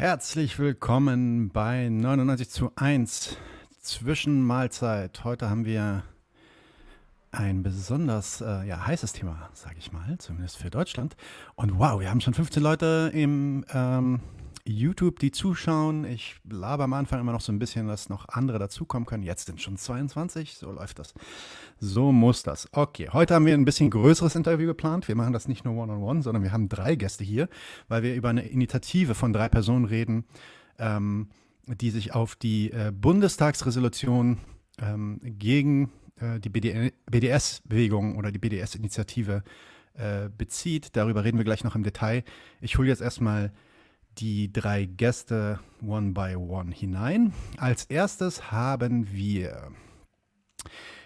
Herzlich willkommen bei 99 zu 1 Zwischenmahlzeit. Heute haben wir ein besonders äh, ja, heißes Thema, sage ich mal, zumindest für Deutschland. Und wow, wir haben schon 15 Leute im ähm, YouTube, die zuschauen. Ich laber am Anfang immer noch so ein bisschen, dass noch andere dazukommen können. Jetzt sind schon 22, so läuft das. So muss das. Okay, heute haben wir ein bisschen größeres Interview geplant. Wir machen das nicht nur One-on-One, -on -one, sondern wir haben drei Gäste hier, weil wir über eine Initiative von drei Personen reden, ähm, die sich auf die äh, Bundestagsresolution ähm, gegen äh, die BDS-Bewegung oder die BDS-Initiative äh, bezieht. Darüber reden wir gleich noch im Detail. Ich hole jetzt erstmal die drei Gäste one by one hinein. Als erstes haben wir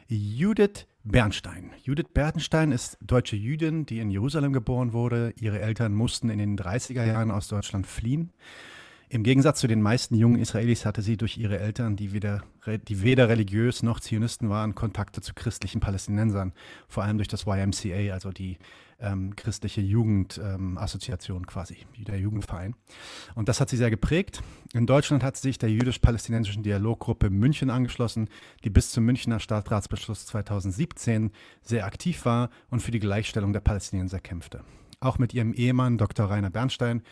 Judith Bernstein. Judith Bernstein ist deutsche Jüdin, die in Jerusalem geboren wurde. Ihre Eltern mussten in den 30er Jahren aus Deutschland fliehen. Im Gegensatz zu den meisten jungen Israelis hatte sie durch ihre Eltern, die weder, die weder religiös noch Zionisten waren, Kontakte zu christlichen Palästinensern, vor allem durch das YMCA, also die ähm, christliche Jugendassoziation ähm, quasi, der Jugendverein. Und das hat sie sehr geprägt. In Deutschland hat sie sich der jüdisch-palästinensischen Dialoggruppe München angeschlossen, die bis zum Münchner Stadtratsbeschluss 2017 sehr aktiv war und für die Gleichstellung der Palästinenser kämpfte. Auch mit ihrem Ehemann Dr. Rainer Bernstein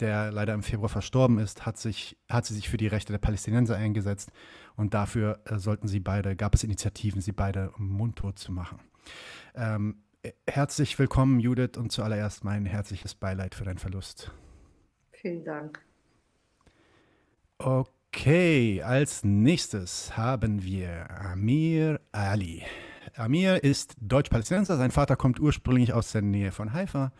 der leider im Februar verstorben ist, hat, sich, hat sie sich für die Rechte der Palästinenser eingesetzt und dafür äh, sollten sie beide, gab es Initiativen, sie beide mundtot zu machen. Ähm, herzlich willkommen, Judith, und zuallererst mein herzliches Beileid für deinen Verlust. Vielen Dank. Okay, als nächstes haben wir Amir Ali. Amir ist Deutsch-Palästinenser, sein Vater kommt ursprünglich aus der Nähe von Haifa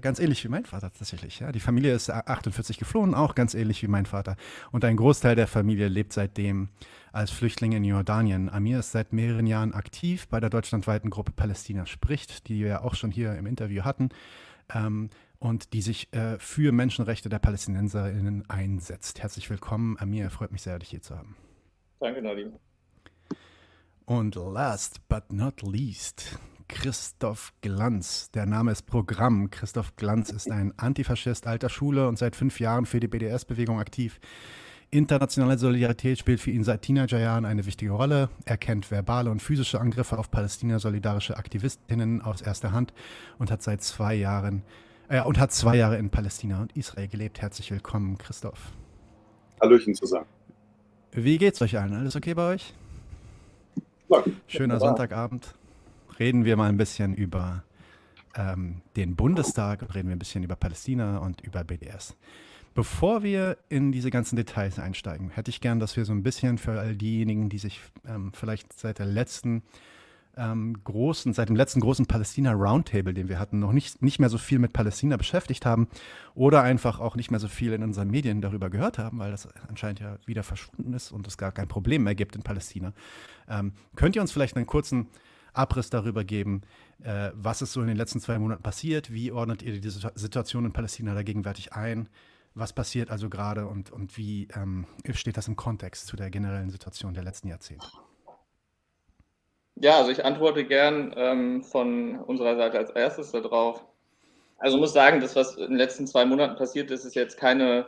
ganz ähnlich wie mein Vater tatsächlich. Ja. Die Familie ist 48 geflohen, auch ganz ähnlich wie mein Vater. Und ein Großteil der Familie lebt seitdem als Flüchtling in Jordanien. Amir ist seit mehreren Jahren aktiv bei der deutschlandweiten Gruppe Palästina spricht, die wir auch schon hier im Interview hatten. Ähm, und die sich äh, für Menschenrechte der PalästinenserInnen einsetzt. Herzlich willkommen, Amir. Freut mich sehr, dich hier zu haben. Danke, Nadim. Und last but not least, Christoph Glanz. Der Name ist Programm. Christoph Glanz ist ein Antifaschist alter Schule und seit fünf Jahren für die BDS-Bewegung aktiv. Internationale Solidarität spielt für ihn seit Teenagerjahren eine wichtige Rolle. Er kennt verbale und physische Angriffe auf Palästina-solidarische Aktivistinnen aus erster Hand und hat seit zwei Jahren äh, und hat zwei Jahre in Palästina und Israel gelebt. Herzlich willkommen, Christoph. Hallöchen zusammen. Wie geht's euch allen? Alles okay bei euch? Ja, Schöner Sonntagabend reden wir mal ein bisschen über ähm, den Bundestag und reden wir ein bisschen über Palästina und über BDS. Bevor wir in diese ganzen Details einsteigen, hätte ich gern, dass wir so ein bisschen für all diejenigen, die sich ähm, vielleicht seit der letzten ähm, großen, seit dem letzten großen Palästina Roundtable, den wir hatten, noch nicht, nicht mehr so viel mit Palästina beschäftigt haben oder einfach auch nicht mehr so viel in unseren Medien darüber gehört haben, weil das anscheinend ja wieder verschwunden ist und es gar kein Problem mehr gibt in Palästina. Ähm, könnt ihr uns vielleicht einen kurzen Abriss darüber geben, äh, was ist so in den letzten zwei Monaten passiert, wie ordnet ihr die Situation in Palästina da gegenwärtig ein, was passiert also gerade und, und wie ähm, steht das im Kontext zu der generellen Situation der letzten Jahrzehnte? Ja, also ich antworte gern ähm, von unserer Seite als erstes darauf. Also muss sagen, das, was in den letzten zwei Monaten passiert ist, ist jetzt keine,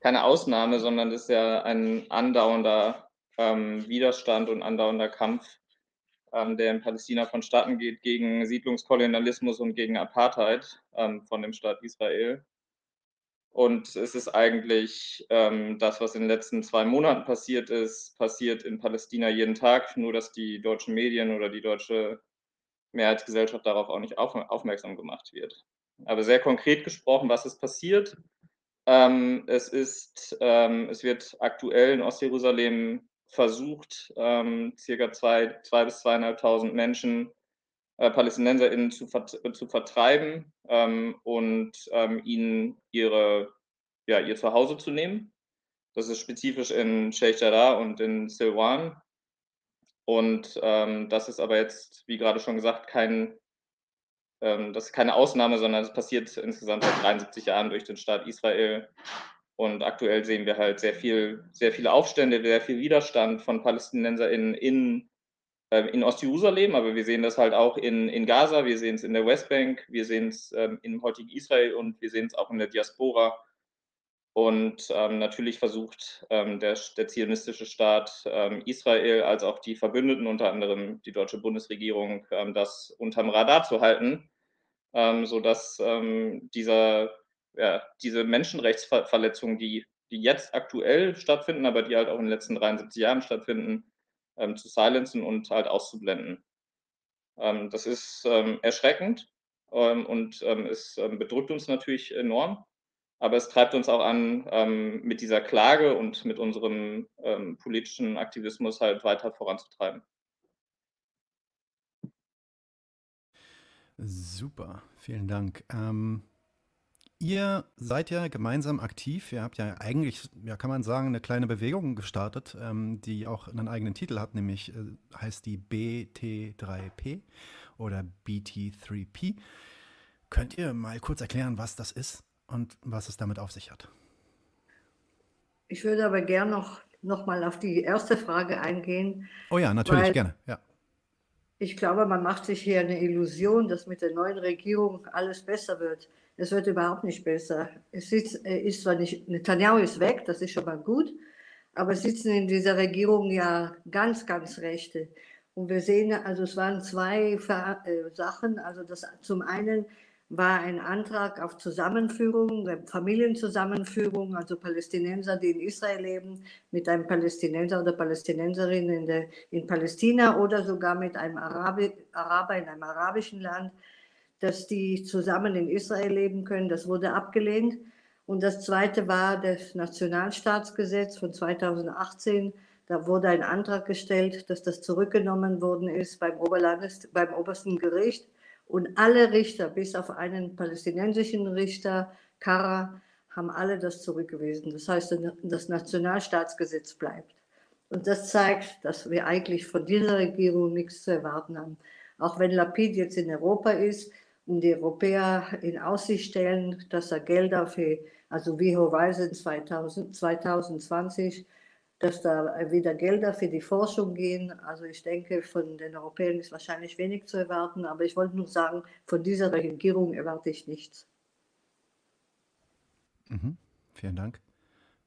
keine Ausnahme, sondern das ist ja ein andauernder ähm, Widerstand und andauernder Kampf der in Palästina vonstatten geht gegen Siedlungskolonialismus und gegen Apartheid ähm, von dem Staat Israel. Und es ist eigentlich ähm, das, was in den letzten zwei Monaten passiert ist, passiert in Palästina jeden Tag, nur dass die deutschen Medien oder die deutsche Mehrheitsgesellschaft darauf auch nicht auf, aufmerksam gemacht wird. Aber sehr konkret gesprochen, was ist passiert? Ähm, es ist, ähm, es wird aktuell in Ostjerusalem versucht, ähm, circa zwei, zwei bis zweieinhalbtausend Menschen, äh, PalästinenserInnen zu, vert zu vertreiben ähm, und ähm, ihnen ihre, ja, ihr Zuhause zu nehmen. Das ist spezifisch in Sheikh Jarrah und in Silwan. Und ähm, das ist aber jetzt, wie gerade schon gesagt, kein, ähm, das ist keine Ausnahme, sondern es passiert insgesamt seit 73 Jahren durch den Staat Israel und aktuell sehen wir halt sehr viel, sehr viele Aufstände, sehr viel Widerstand von PalästinenserInnen in, äh, in Ostjerusalem, aber wir sehen das halt auch in, in Gaza, wir sehen es in der Westbank, wir sehen es ähm, im heutigen Israel und wir sehen es auch in der Diaspora. Und ähm, natürlich versucht ähm, der, der, zionistische Staat ähm, Israel als auch die Verbündeten, unter anderem die deutsche Bundesregierung, ähm, das unterm Radar zu halten, ähm, sodass ähm, dieser, ja, diese Menschenrechtsverletzungen, die, die jetzt aktuell stattfinden, aber die halt auch in den letzten 73 Jahren stattfinden, zu silenzen und halt auszublenden. das ist erschreckend und es bedrückt uns natürlich enorm aber es treibt uns auch an, ähm, mit dieser Klage und mit unserem ähm, politischen Aktivismus halt weiter voranzutreiben. Super, vielen Dank. Ähm, ihr seid ja gemeinsam aktiv. Ihr habt ja eigentlich, ja, kann man sagen, eine kleine Bewegung gestartet, ähm, die auch einen eigenen Titel hat, nämlich äh, heißt die BT3P oder BT3P. Könnt ihr mal kurz erklären, was das ist? und was es damit auf sich hat. Ich würde aber gern noch, noch mal auf die erste Frage eingehen. Oh ja, natürlich, gerne. Ja. Ich glaube, man macht sich hier eine Illusion, dass mit der neuen Regierung alles besser wird. Es wird überhaupt nicht besser. Es sitzt, ist zwar nicht, Netanyahu ist weg, das ist schon mal gut, aber es sitzen in dieser Regierung ja ganz, ganz Rechte. Und wir sehen, also es waren zwei äh, Sachen. Also das zum einen war ein Antrag auf Zusammenführung, Familienzusammenführung, also Palästinenser, die in Israel leben, mit einem Palästinenser oder Palästinenserin in, der, in Palästina oder sogar mit einem Arabi, Araber in einem arabischen Land, dass die zusammen in Israel leben können. Das wurde abgelehnt. Und das zweite war das Nationalstaatsgesetz von 2018. Da wurde ein Antrag gestellt, dass das zurückgenommen worden ist beim, Oberlandes, beim obersten Gericht und alle Richter, bis auf einen palästinensischen Richter, Kara, haben alle das zurückgewiesen. Das heißt, das Nationalstaatsgesetz bleibt. Und das zeigt, dass wir eigentlich von dieser Regierung nichts zu erwarten haben. Auch wenn Lapid jetzt in Europa ist die Europäer in Aussicht stellen, dass er Gelder für, also wie Horizon 2000, 2020, dass da wieder Gelder für die Forschung gehen. Also ich denke, von den Europäern ist wahrscheinlich wenig zu erwarten, aber ich wollte nur sagen, von dieser Regierung erwarte ich nichts. Mhm. Vielen Dank.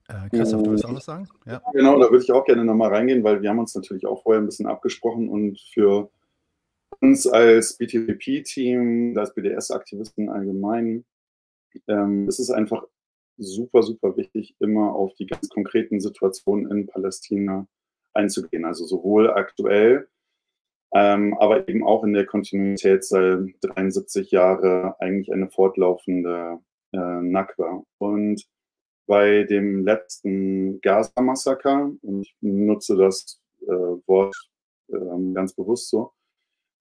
Äh, Christoph, du willst auch was sagen? Ja. Genau, da würde ich auch gerne nochmal reingehen, weil wir haben uns natürlich auch vorher ein bisschen abgesprochen und für uns als BTPP-Team, als BDS-Aktivisten allgemein, ähm, ist es einfach super, super wichtig, immer auf die ganz konkreten Situationen in Palästina einzugehen. Also sowohl aktuell, ähm, aber eben auch in der Kontinuität seit 73 Jahren eigentlich eine fortlaufende äh, Nakba. Und bei dem letzten Gaza-Massaker, und ich nutze das äh, Wort äh, ganz bewusst so,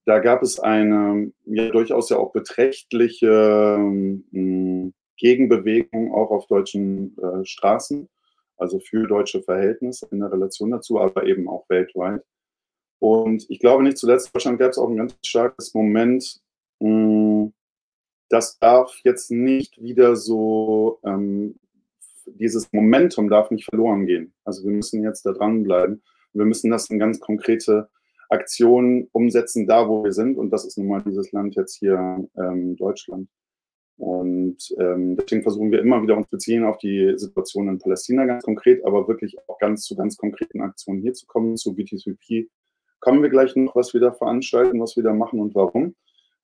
da gab es eine ja durchaus ja auch beträchtliche ähm, Gegenbewegung auch auf deutschen äh, Straßen, also für deutsche Verhältnisse in der Relation dazu, aber eben auch weltweit. Und ich glaube nicht zuletzt in Deutschland gab es auch ein ganz starkes Moment, mh, hm, das darf jetzt nicht wieder so, ähm, dieses Momentum darf nicht verloren gehen. Also wir müssen jetzt da dranbleiben. Wir müssen das in ganz konkrete Aktionen umsetzen, da wo wir sind. Und das ist nun mal dieses Land jetzt hier, ähm, Deutschland. Und ähm, deswegen versuchen wir immer wieder uns beziehen auf die Situation in Palästina ganz konkret, aber wirklich auch ganz zu ganz konkreten Aktionen hier zu kommen. Zu BTCP kommen wir gleich noch, was wir da veranstalten, was wir da machen und warum.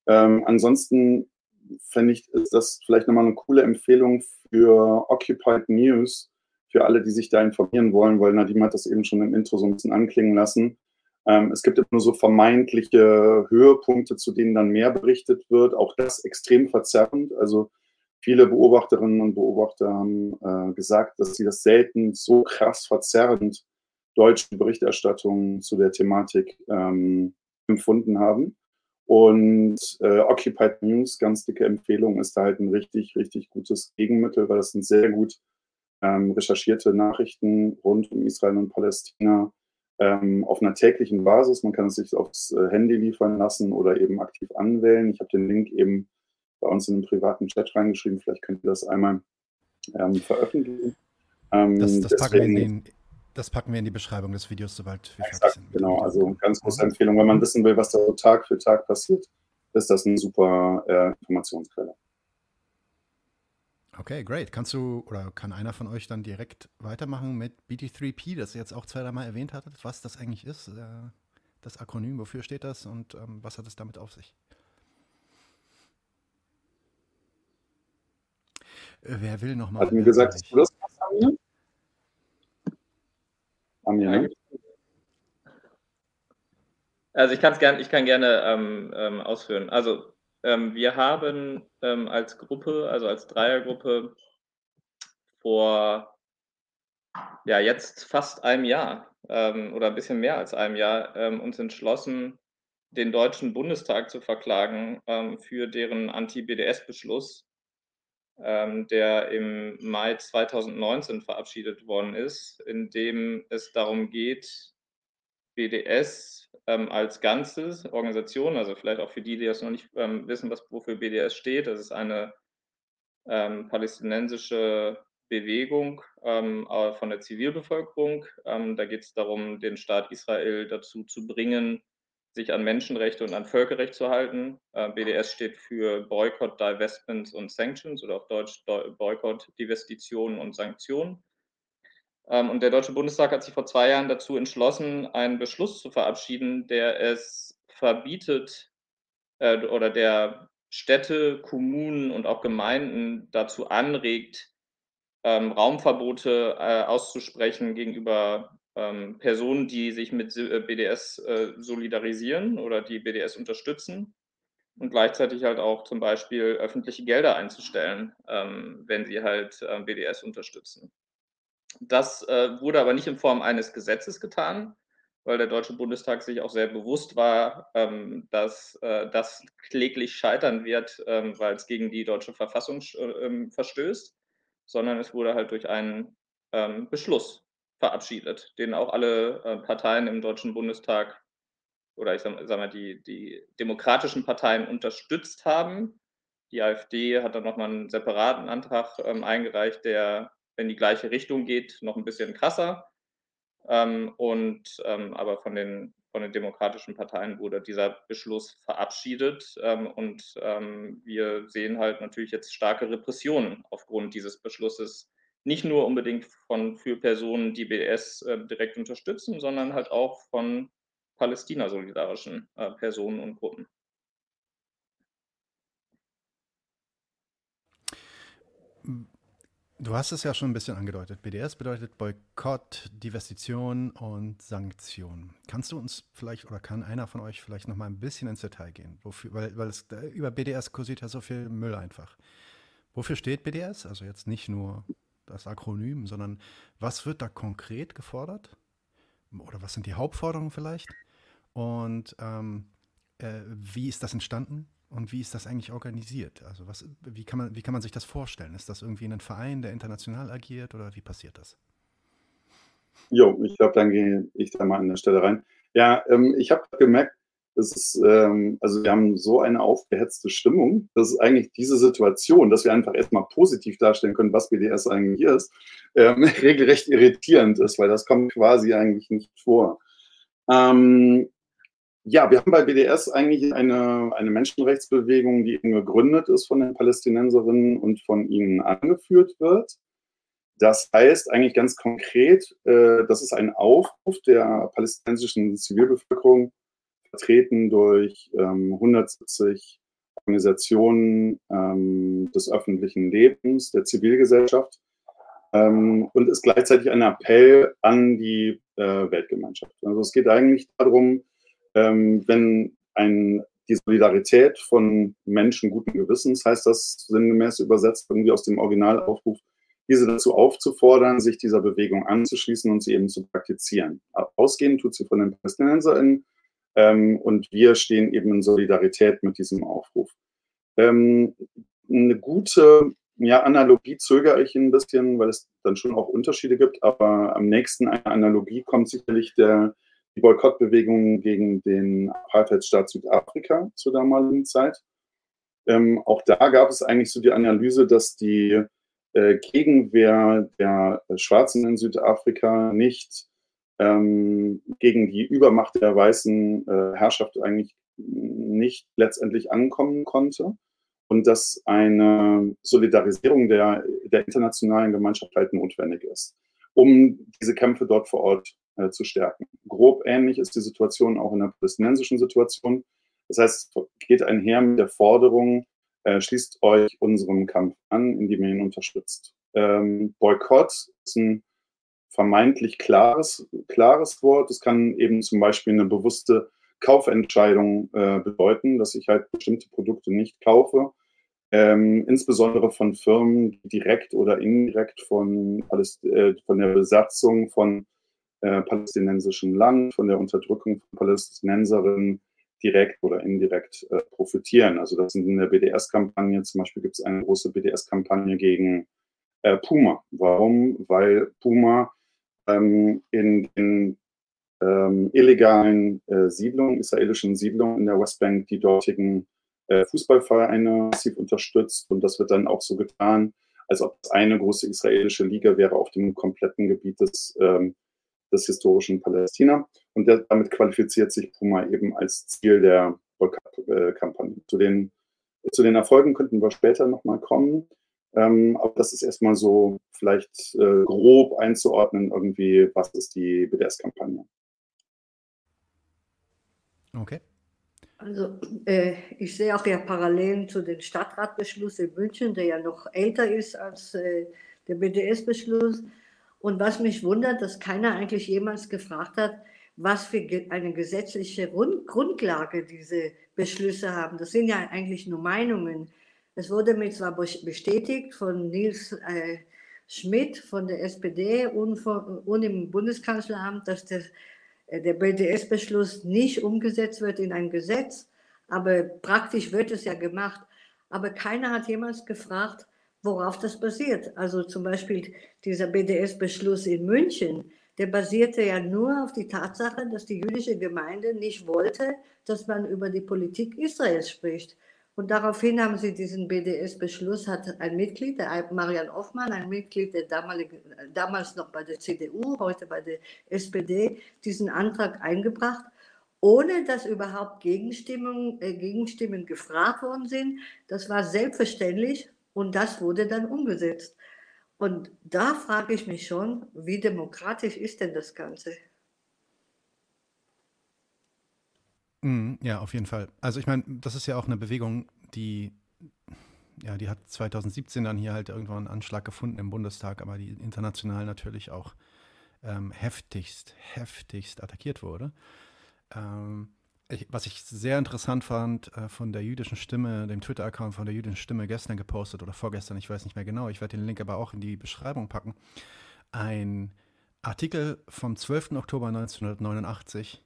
Ähm, ansonsten fände ich, ist das vielleicht nochmal eine coole Empfehlung für Occupied News, für alle, die sich da informieren wollen, weil Nadim hat das eben schon im Intro so ein bisschen anklingen lassen. Ähm, es gibt immer so vermeintliche Höhepunkte, zu denen dann mehr berichtet wird. Auch das extrem verzerrend. Also viele Beobachterinnen und Beobachter haben äh, gesagt, dass sie das selten so krass verzerrend deutsche Berichterstattung zu der Thematik ähm, empfunden haben. Und äh, Occupied News, ganz dicke Empfehlung, ist da halt ein richtig, richtig gutes Gegenmittel, weil das sind sehr gut ähm, recherchierte Nachrichten rund um Israel und Palästina ähm, auf einer täglichen Basis. Man kann es sich aufs äh, Handy liefern lassen oder eben aktiv anwählen. Ich habe den Link eben bei uns in den privaten Chat reingeschrieben. Vielleicht könnt ihr das einmal ähm, veröffentlichen. Ähm, das, das, packen den, das, packen wir in die Beschreibung des Videos, sobald wir fertig sind. Genau, also ganz große Empfehlung. Wenn man wissen will, was da so Tag für Tag passiert, ist das eine super äh, Informationsquelle. Okay, great. Kannst du oder kann einer von euch dann direkt weitermachen mit BT3P, das ihr jetzt auch zwei, dreimal erwähnt hattet, was das eigentlich ist, äh, das Akronym, wofür steht das und ähm, was hat es damit auf sich? Äh, wer will nochmal? Hat mir gesagt, du das Amir? Amir, ne? Also ich, kann's gern, ich kann gerne ähm, ähm, ausführen. Also ähm, wir haben ähm, als Gruppe, also als Dreiergruppe vor ja jetzt fast einem Jahr ähm, oder ein bisschen mehr als einem Jahr ähm, uns entschlossen, den Deutschen Bundestag zu verklagen ähm, für deren Anti-BDS-Beschluss, ähm, der im Mai 2019 verabschiedet worden ist, in dem es darum geht, BDS ähm, als Ganzes, Organisation, also vielleicht auch für die, die das noch nicht ähm, wissen, was, wofür BDS steht, das ist eine ähm, palästinensische Bewegung ähm, von der Zivilbevölkerung. Ähm, da geht es darum, den Staat Israel dazu zu bringen, sich an Menschenrechte und an Völkerrecht zu halten. Äh, BDS steht für Boycott, Divestments und Sanctions oder auf Deutsch Boycott, Divestitionen und Sanktionen. Ähm, und der Deutsche Bundestag hat sich vor zwei Jahren dazu entschlossen, einen Beschluss zu verabschieden, der es verbietet äh, oder der Städte, Kommunen und auch Gemeinden dazu anregt, ähm, Raumverbote äh, auszusprechen gegenüber ähm, Personen, die sich mit äh, BDS äh, solidarisieren oder die BDS unterstützen und gleichzeitig halt auch zum Beispiel öffentliche Gelder einzustellen, ähm, wenn sie halt äh, BDS unterstützen. Das äh, wurde aber nicht in Form eines Gesetzes getan, weil der Deutsche Bundestag sich auch sehr bewusst war, ähm, dass äh, das kläglich scheitern wird, ähm, weil es gegen die deutsche Verfassung äh, verstößt, sondern es wurde halt durch einen ähm, Beschluss verabschiedet, den auch alle äh, Parteien im Deutschen Bundestag oder ich sage sag mal die, die demokratischen Parteien unterstützt haben. Die AfD hat dann nochmal einen separaten Antrag ähm, eingereicht, der in die gleiche Richtung geht, noch ein bisschen krasser. Ähm, und ähm, aber von den, von den demokratischen Parteien wurde dieser Beschluss verabschiedet. Ähm, und ähm, wir sehen halt natürlich jetzt starke Repressionen aufgrund dieses Beschlusses. Nicht nur unbedingt von für Personen, die BDS äh, direkt unterstützen, sondern halt auch von Palästina-solidarischen äh, Personen und Gruppen. Du hast es ja schon ein bisschen angedeutet. BDS bedeutet Boykott, Divestition und Sanktion. Kannst du uns vielleicht oder kann einer von euch vielleicht noch mal ein bisschen ins Detail gehen? Wofür, weil, weil es über BDS kursiert ja so viel Müll einfach. Wofür steht BDS? Also jetzt nicht nur das Akronym, sondern was wird da konkret gefordert? Oder was sind die Hauptforderungen vielleicht? Und ähm, äh, wie ist das entstanden? Und wie ist das eigentlich organisiert? Also was, wie, kann man, wie kann man sich das vorstellen? Ist das irgendwie ein Verein, der international agiert oder wie passiert das? Jo, ich glaube, dann gehe ich da mal an der Stelle rein. Ja, ähm, ich habe gemerkt, es ist, ähm, also wir haben so eine aufgehetzte Stimmung, dass eigentlich diese Situation, dass wir einfach erstmal positiv darstellen können, was BDS eigentlich ist, ähm, regelrecht irritierend ist, weil das kommt quasi eigentlich nicht vor. Ähm, ja, wir haben bei BDS eigentlich eine, eine Menschenrechtsbewegung, die gegründet ist von den Palästinenserinnen und von ihnen angeführt wird. Das heißt eigentlich ganz konkret, äh, das ist ein Aufruf der palästinensischen Zivilbevölkerung, vertreten durch ähm, 170 Organisationen ähm, des öffentlichen Lebens, der Zivilgesellschaft ähm, und ist gleichzeitig ein Appell an die äh, Weltgemeinschaft. Also es geht eigentlich darum, ähm, wenn ein, die Solidarität von Menschen guten Gewissens, heißt das sinngemäß übersetzt irgendwie aus dem Originalaufruf, diese dazu aufzufordern, sich dieser Bewegung anzuschließen und sie eben zu praktizieren. Ausgehen tut sie von den PalästinenserInnen ähm, und wir stehen eben in Solidarität mit diesem Aufruf. Ähm, eine gute ja, Analogie zögere ich ein bisschen, weil es dann schon auch Unterschiede gibt, aber am nächsten einer Analogie kommt sicherlich der die Boykottbewegung gegen den Apartheidstaat Südafrika zur damaligen Zeit. Ähm, auch da gab es eigentlich so die Analyse, dass die äh, Gegenwehr der Schwarzen in Südafrika nicht ähm, gegen die Übermacht der weißen äh, Herrschaft eigentlich nicht letztendlich ankommen konnte und dass eine Solidarisierung der, der internationalen Gemeinschaft halt notwendig ist, um diese Kämpfe dort vor Ort äh, zu stärken. Grob ähnlich ist die Situation auch in der palästinensischen Situation. Das heißt, geht einher mit der Forderung, äh, schließt euch unserem Kampf an, indem ihr ihn unterstützt. Ähm, Boykott ist ein vermeintlich klares, klares Wort. Es kann eben zum Beispiel eine bewusste Kaufentscheidung äh, bedeuten, dass ich halt bestimmte Produkte nicht kaufe. Ähm, insbesondere von Firmen, die direkt oder indirekt von, äh, von der Besatzung von äh, palästinensischem Land, von der Unterdrückung von Palästinenserinnen direkt oder indirekt äh, profitieren. Also das sind in der BDS-Kampagne, zum Beispiel gibt es eine große BDS-Kampagne gegen äh, Puma. Warum? Weil Puma ähm, in den ähm, illegalen äh, Siedlungen, israelischen Siedlungen in der Westbank die dortigen äh, Fußballvereine massiv unterstützt. Und das wird dann auch so getan, als ob es eine große israelische Liga wäre auf dem kompletten Gebiet des, ähm, des historischen Palästina. Und der, damit qualifiziert sich Puma eben als Ziel der Boykott-Kampagne. Zu den, zu den Erfolgen könnten wir später nochmal kommen. Ähm, aber das ist erstmal so vielleicht äh, grob einzuordnen, irgendwie, was ist die BDS-Kampagne. Okay. Also äh, ich sehe auch ja Parallelen zu dem Stadtratbeschluss in München, der ja noch älter ist als äh, der BDS-Beschluss. Und was mich wundert, dass keiner eigentlich jemals gefragt hat, was für eine gesetzliche Grundlage diese Beschlüsse haben. Das sind ja eigentlich nur Meinungen. Es wurde mir zwar bestätigt von Nils äh, Schmidt von der SPD und, von, und im Bundeskanzleramt, dass das, äh, der BDS-Beschluss nicht umgesetzt wird in ein Gesetz, aber praktisch wird es ja gemacht. Aber keiner hat jemals gefragt, worauf das basiert. Also zum Beispiel dieser BDS-Beschluss in München, der basierte ja nur auf die Tatsache, dass die jüdische Gemeinde nicht wollte, dass man über die Politik Israels spricht. Und daraufhin haben sie diesen BDS-Beschluss, hat ein Mitglied, der Marian Hoffmann, ein Mitglied der damals noch bei der CDU, heute bei der SPD, diesen Antrag eingebracht, ohne dass überhaupt Gegenstimmen, äh, Gegenstimmen gefragt worden sind. Das war selbstverständlich und das wurde dann umgesetzt. Und da frage ich mich schon, wie demokratisch ist denn das Ganze? Mhm, ja, auf jeden Fall. Also ich meine, das ist ja auch eine Bewegung, die, ja, die hat 2017 dann hier halt irgendwann einen Anschlag gefunden im Bundestag, aber die international natürlich auch ähm, heftigst, heftigst attackiert wurde. Ähm, ich, was ich sehr interessant fand, äh, von der jüdischen Stimme, dem Twitter-Account von der jüdischen Stimme gestern gepostet oder vorgestern, ich weiß nicht mehr genau, ich werde den Link aber auch in die Beschreibung packen, ein Artikel vom 12. Oktober 1989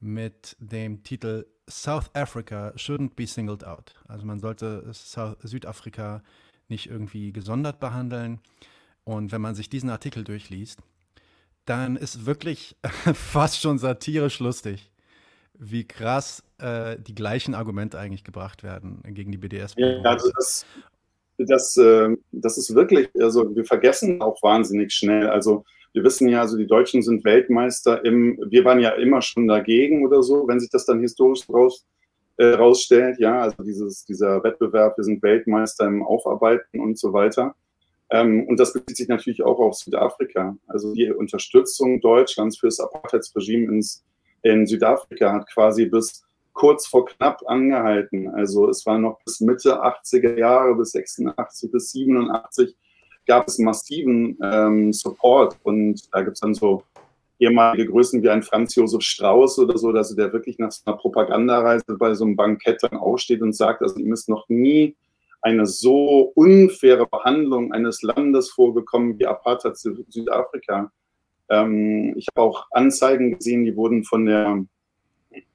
mit dem Titel South Africa shouldn't be singled out. Also man sollte South Südafrika nicht irgendwie gesondert behandeln. Und wenn man sich diesen Artikel durchliest, dann ist wirklich fast schon satirisch lustig, wie krass äh, die gleichen Argumente eigentlich gebracht werden gegen die BDS. Ja, also das, das, äh, das ist wirklich, also wir vergessen auch wahnsinnig schnell. Also wir wissen ja, also die Deutschen sind Weltmeister im, wir waren ja immer schon dagegen oder so, wenn sich das dann historisch raus, äh, rausstellt, ja, also dieses, dieser Wettbewerb, wir sind Weltmeister im Aufarbeiten und so weiter. Ähm, und das bezieht sich natürlich auch auf Südafrika. Also die Unterstützung Deutschlands für das Apartheidsregime ins, in Südafrika hat quasi bis kurz vor knapp angehalten. Also es war noch bis Mitte 80er Jahre, bis 86, bis 87 gab es massiven ähm, Support und da gibt es dann so ehemalige Größen wie ein Franz Josef Strauß oder so, dass der wirklich nach so einer Propagandareise bei so einem Bankett dann aufsteht und sagt, also ihm ist noch nie eine so unfaire Behandlung eines Landes vorgekommen wie Apartheid Südafrika. Ähm, ich habe auch Anzeigen gesehen, die wurden von der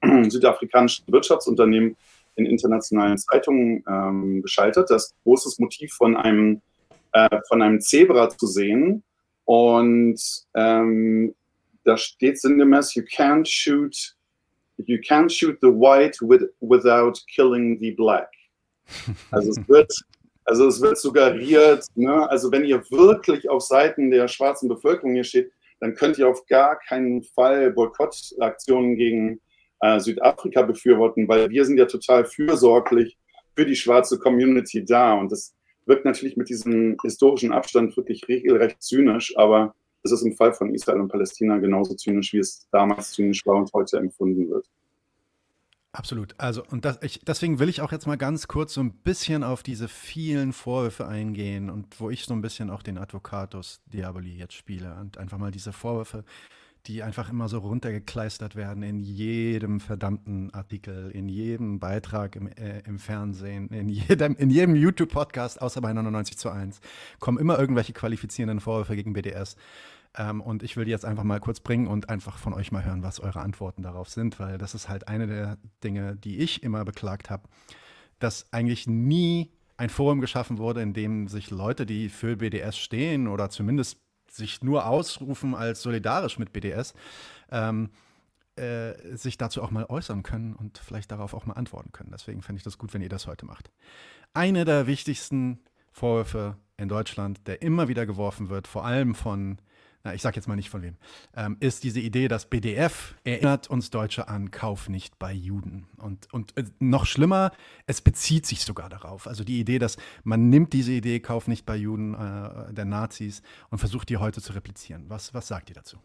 südafrikanischen Wirtschaftsunternehmen in internationalen Zeitungen ähm, geschaltet. Das großes Motiv von einem äh, von einem Zebra zu sehen. Und ähm, da steht sinngemäß, you can't shoot, you can't shoot the white with, without killing the black. Also es wird, also es wird suggeriert, ne, also wenn ihr wirklich auf Seiten der schwarzen Bevölkerung hier steht, dann könnt ihr auf gar keinen Fall Boykottaktionen gegen äh, Südafrika befürworten, weil wir sind ja total fürsorglich für die schwarze Community da. Und das wirkt natürlich mit diesem historischen Abstand wirklich regelrecht zynisch, aber es ist im Fall von Israel und Palästina genauso zynisch, wie es damals zynisch war und heute empfunden wird. Absolut. Also, und das, ich, deswegen will ich auch jetzt mal ganz kurz so ein bisschen auf diese vielen Vorwürfe eingehen und wo ich so ein bisschen auch den Advocatus Diaboli jetzt spiele und einfach mal diese Vorwürfe, die einfach immer so runtergekleistert werden in jedem verdammten Artikel, in jedem Beitrag im, äh, im Fernsehen, in jedem, in jedem YouTube-Podcast, außer bei 99 zu 1, kommen immer irgendwelche qualifizierenden Vorwürfe gegen BDS. Ähm, und ich will die jetzt einfach mal kurz bringen und einfach von euch mal hören, was eure Antworten darauf sind, weil das ist halt eine der Dinge, die ich immer beklagt habe, dass eigentlich nie ein Forum geschaffen wurde, in dem sich Leute, die für BDS stehen oder zumindest sich nur ausrufen als solidarisch mit BDS, ähm, äh, sich dazu auch mal äußern können und vielleicht darauf auch mal antworten können. Deswegen fände ich das gut, wenn ihr das heute macht. Eine der wichtigsten Vorwürfe in Deutschland, der immer wieder geworfen wird, vor allem von na, ich sag jetzt mal nicht von wem, ähm, ist diese Idee, dass BDF erinnert uns Deutsche an Kauf nicht bei Juden. Und, und äh, noch schlimmer, es bezieht sich sogar darauf. Also die Idee, dass man nimmt diese Idee, Kauf nicht bei Juden äh, der Nazis und versucht die heute zu replizieren. Was, was sagt ihr dazu?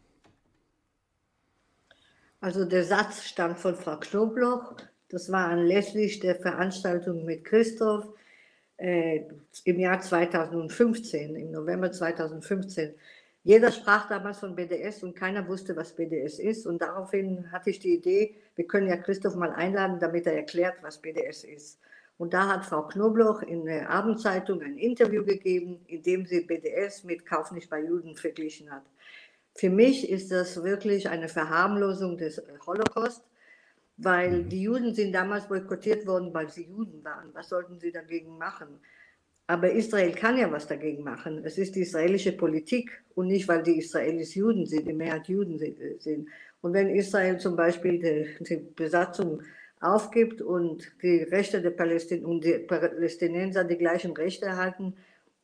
Also der Satz stammt von Frau Knobloch. Das war anlässlich der Veranstaltung mit Christoph äh, im Jahr 2015, im November 2015. Jeder sprach damals von BDS und keiner wusste, was BDS ist. Und daraufhin hatte ich die Idee, wir können ja Christoph mal einladen, damit er erklärt, was BDS ist. Und da hat Frau Knobloch in der Abendzeitung ein Interview gegeben, in dem sie BDS mit Kauf nicht bei Juden verglichen hat. Für mich ist das wirklich eine Verharmlosung des Holocaust, weil mhm. die Juden sind damals boykottiert worden, weil sie Juden waren. Was sollten sie dagegen machen? Aber Israel kann ja was dagegen machen. Es ist die israelische Politik und nicht, weil die Israelis Juden sind, die Mehrheit Juden sind. Und wenn Israel zum Beispiel die, die Besatzung aufgibt und die Rechte der Palästin und die Palästinenser die gleichen Rechte erhalten,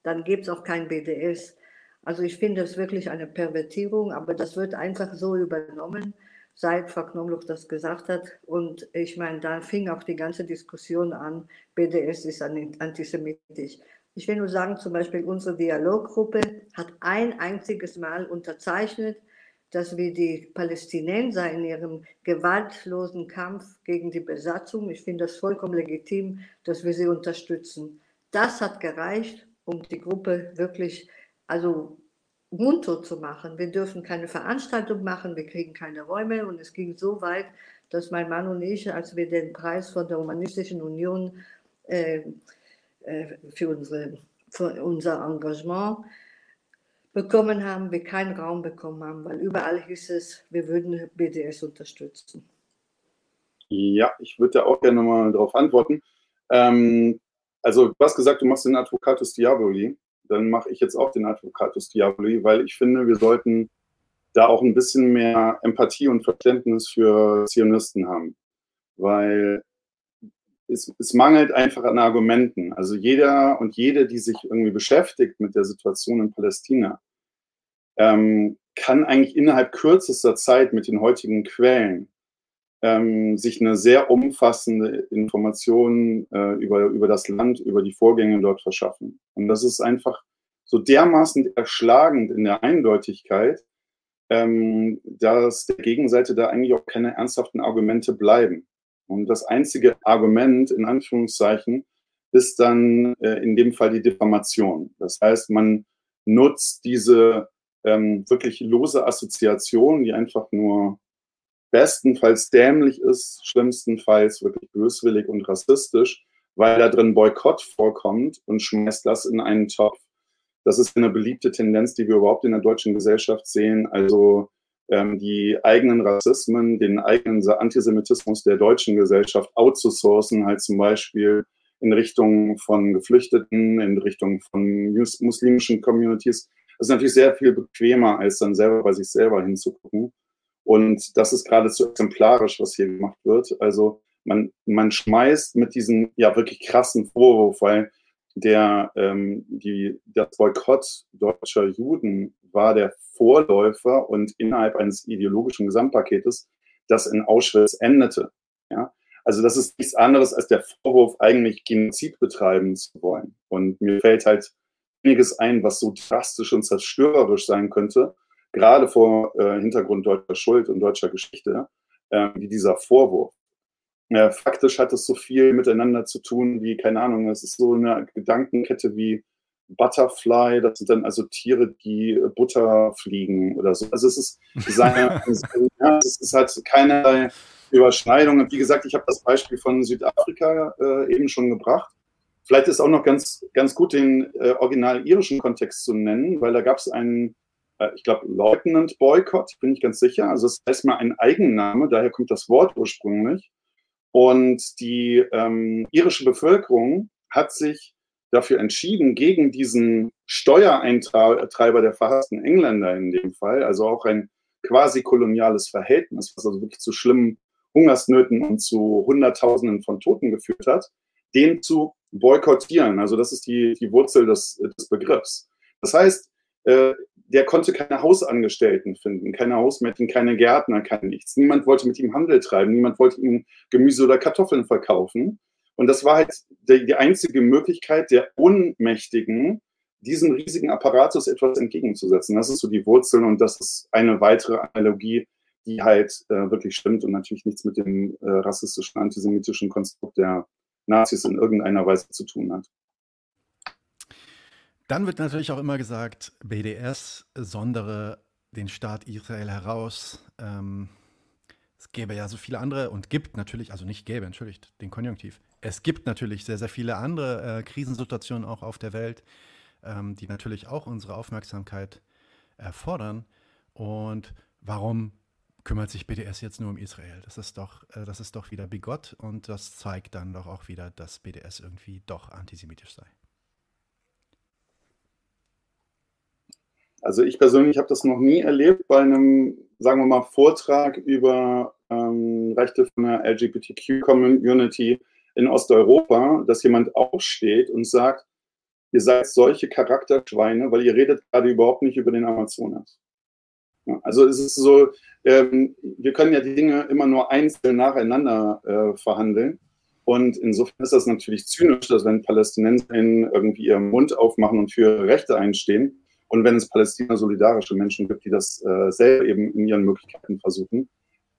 dann gibt es auch kein BDS. Also ich finde das wirklich eine Pervertierung, aber das wird einfach so übernommen, seit Frau Knobloch das gesagt hat. Und ich meine, da fing auch die ganze Diskussion an, BDS ist antisemitisch. Ich will nur sagen, zum Beispiel unsere Dialoggruppe hat ein einziges Mal unterzeichnet, dass wir die Palästinenser in ihrem gewaltlosen Kampf gegen die Besatzung, ich finde das vollkommen legitim, dass wir sie unterstützen. Das hat gereicht, um die Gruppe wirklich, also mundtot zu machen. Wir dürfen keine Veranstaltung machen, wir kriegen keine Räume und es ging so weit, dass mein Mann und ich, als wir den Preis von der Humanistischen Union äh, äh, für, unsere, für unser Engagement bekommen haben, wir keinen Raum bekommen haben, weil überall hieß es, wir würden BDS unterstützen. Ja, ich würde da auch gerne mal darauf antworten. Ähm, also du hast gesagt, du machst den Advocatus Diaboli. Dann mache ich jetzt auch den Advocatus Diaboli, weil ich finde, wir sollten da auch ein bisschen mehr Empathie und Verständnis für Zionisten haben. Weil es, es, mangelt einfach an Argumenten. Also jeder und jede, die sich irgendwie beschäftigt mit der Situation in Palästina, ähm, kann eigentlich innerhalb kürzester Zeit mit den heutigen Quellen ähm, sich eine sehr umfassende Information äh, über, über das Land, über die Vorgänge dort verschaffen. Und das ist einfach so dermaßen erschlagend in der Eindeutigkeit, ähm, dass der Gegenseite da eigentlich auch keine ernsthaften Argumente bleiben. Und das einzige Argument, in Anführungszeichen, ist dann äh, in dem Fall die Diffamation. Das heißt, man nutzt diese ähm, wirklich lose Assoziation, die einfach nur bestenfalls dämlich ist, schlimmstenfalls wirklich böswillig und rassistisch, weil da drin Boykott vorkommt und schmeißt das in einen Topf. Das ist eine beliebte Tendenz, die wir überhaupt in der deutschen Gesellschaft sehen. Also ähm, die eigenen Rassismen, den eigenen Antisemitismus der deutschen Gesellschaft outzusourcen, halt zum Beispiel in Richtung von Geflüchteten, in Richtung von muslimischen Communities. Das ist natürlich sehr viel bequemer, als dann selber bei sich selber hinzugucken. Und das ist geradezu exemplarisch, was hier gemacht wird. Also man, man schmeißt mit diesem ja wirklich krassen Vorwurf, weil der, ähm, die, der Boykott deutscher Juden war der Vorläufer und innerhalb eines ideologischen Gesamtpaketes, das in Auschwitz endete. Ja? Also das ist nichts anderes als der Vorwurf, eigentlich Genozid betreiben zu wollen. Und mir fällt halt einiges ein, was so drastisch und zerstörerisch sein könnte, gerade vor äh, Hintergrund deutscher Schuld und deutscher Geschichte, äh, wie dieser Vorwurf. Äh, faktisch hat es so viel miteinander zu tun wie, keine Ahnung, es ist so eine Gedankenkette wie Butterfly, das sind dann also Tiere, die Butter fliegen oder so. Also es ist, seine, ja, es ist halt keinerlei Überschneidung. Und wie gesagt, ich habe das Beispiel von Südafrika äh, eben schon gebracht. Vielleicht ist auch noch ganz, ganz gut den äh, original irischen Kontext zu nennen, weil da gab es einen ich glaube, Leutnant Boycott, bin ich ganz sicher. Also es ist erstmal ein Eigenname, daher kommt das Wort ursprünglich. Und die ähm, irische Bevölkerung hat sich dafür entschieden, gegen diesen Steuereintreiber der verhassten Engländer in dem Fall, also auch ein quasi koloniales Verhältnis, was also wirklich zu schlimmen Hungersnöten und zu Hunderttausenden von Toten geführt hat, den zu boykottieren. Also das ist die, die Wurzel des, des Begriffs. Das heißt, äh, der konnte keine Hausangestellten finden, keine Hausmädchen, keine Gärtner, kein nichts. Niemand wollte mit ihm Handel treiben, niemand wollte ihm Gemüse oder Kartoffeln verkaufen. Und das war halt die, die einzige Möglichkeit der Ohnmächtigen, diesem riesigen Apparatus etwas entgegenzusetzen. Das ist so die Wurzel und das ist eine weitere Analogie, die halt äh, wirklich stimmt und natürlich nichts mit dem äh, rassistischen, antisemitischen Konstrukt der Nazis in irgendeiner Weise zu tun hat. Dann wird natürlich auch immer gesagt, BDS sondere den Staat Israel heraus. Ähm, es gäbe ja so viele andere und gibt natürlich, also nicht gäbe, entschuldigt, den Konjunktiv. Es gibt natürlich sehr, sehr viele andere äh, Krisensituationen auch auf der Welt, ähm, die natürlich auch unsere Aufmerksamkeit erfordern. Und warum kümmert sich BDS jetzt nur um Israel? Das ist doch, äh, das ist doch wieder bigott und das zeigt dann doch auch wieder, dass BDS irgendwie doch antisemitisch sei. Also ich persönlich habe das noch nie erlebt bei einem, sagen wir mal, Vortrag über ähm, Rechte von der LGBTQ-Community in Osteuropa, dass jemand aufsteht und sagt, ihr seid solche Charakterschweine, weil ihr redet gerade überhaupt nicht über den Amazonas. Ja, also es ist so, ähm, wir können ja die Dinge immer nur einzeln nacheinander äh, verhandeln. Und insofern ist das natürlich zynisch, dass wenn PalästinenserInnen irgendwie ihren Mund aufmachen und für ihre Rechte einstehen, und wenn es Palästina-solidarische Menschen gibt, die das äh, selber eben in ihren Möglichkeiten versuchen,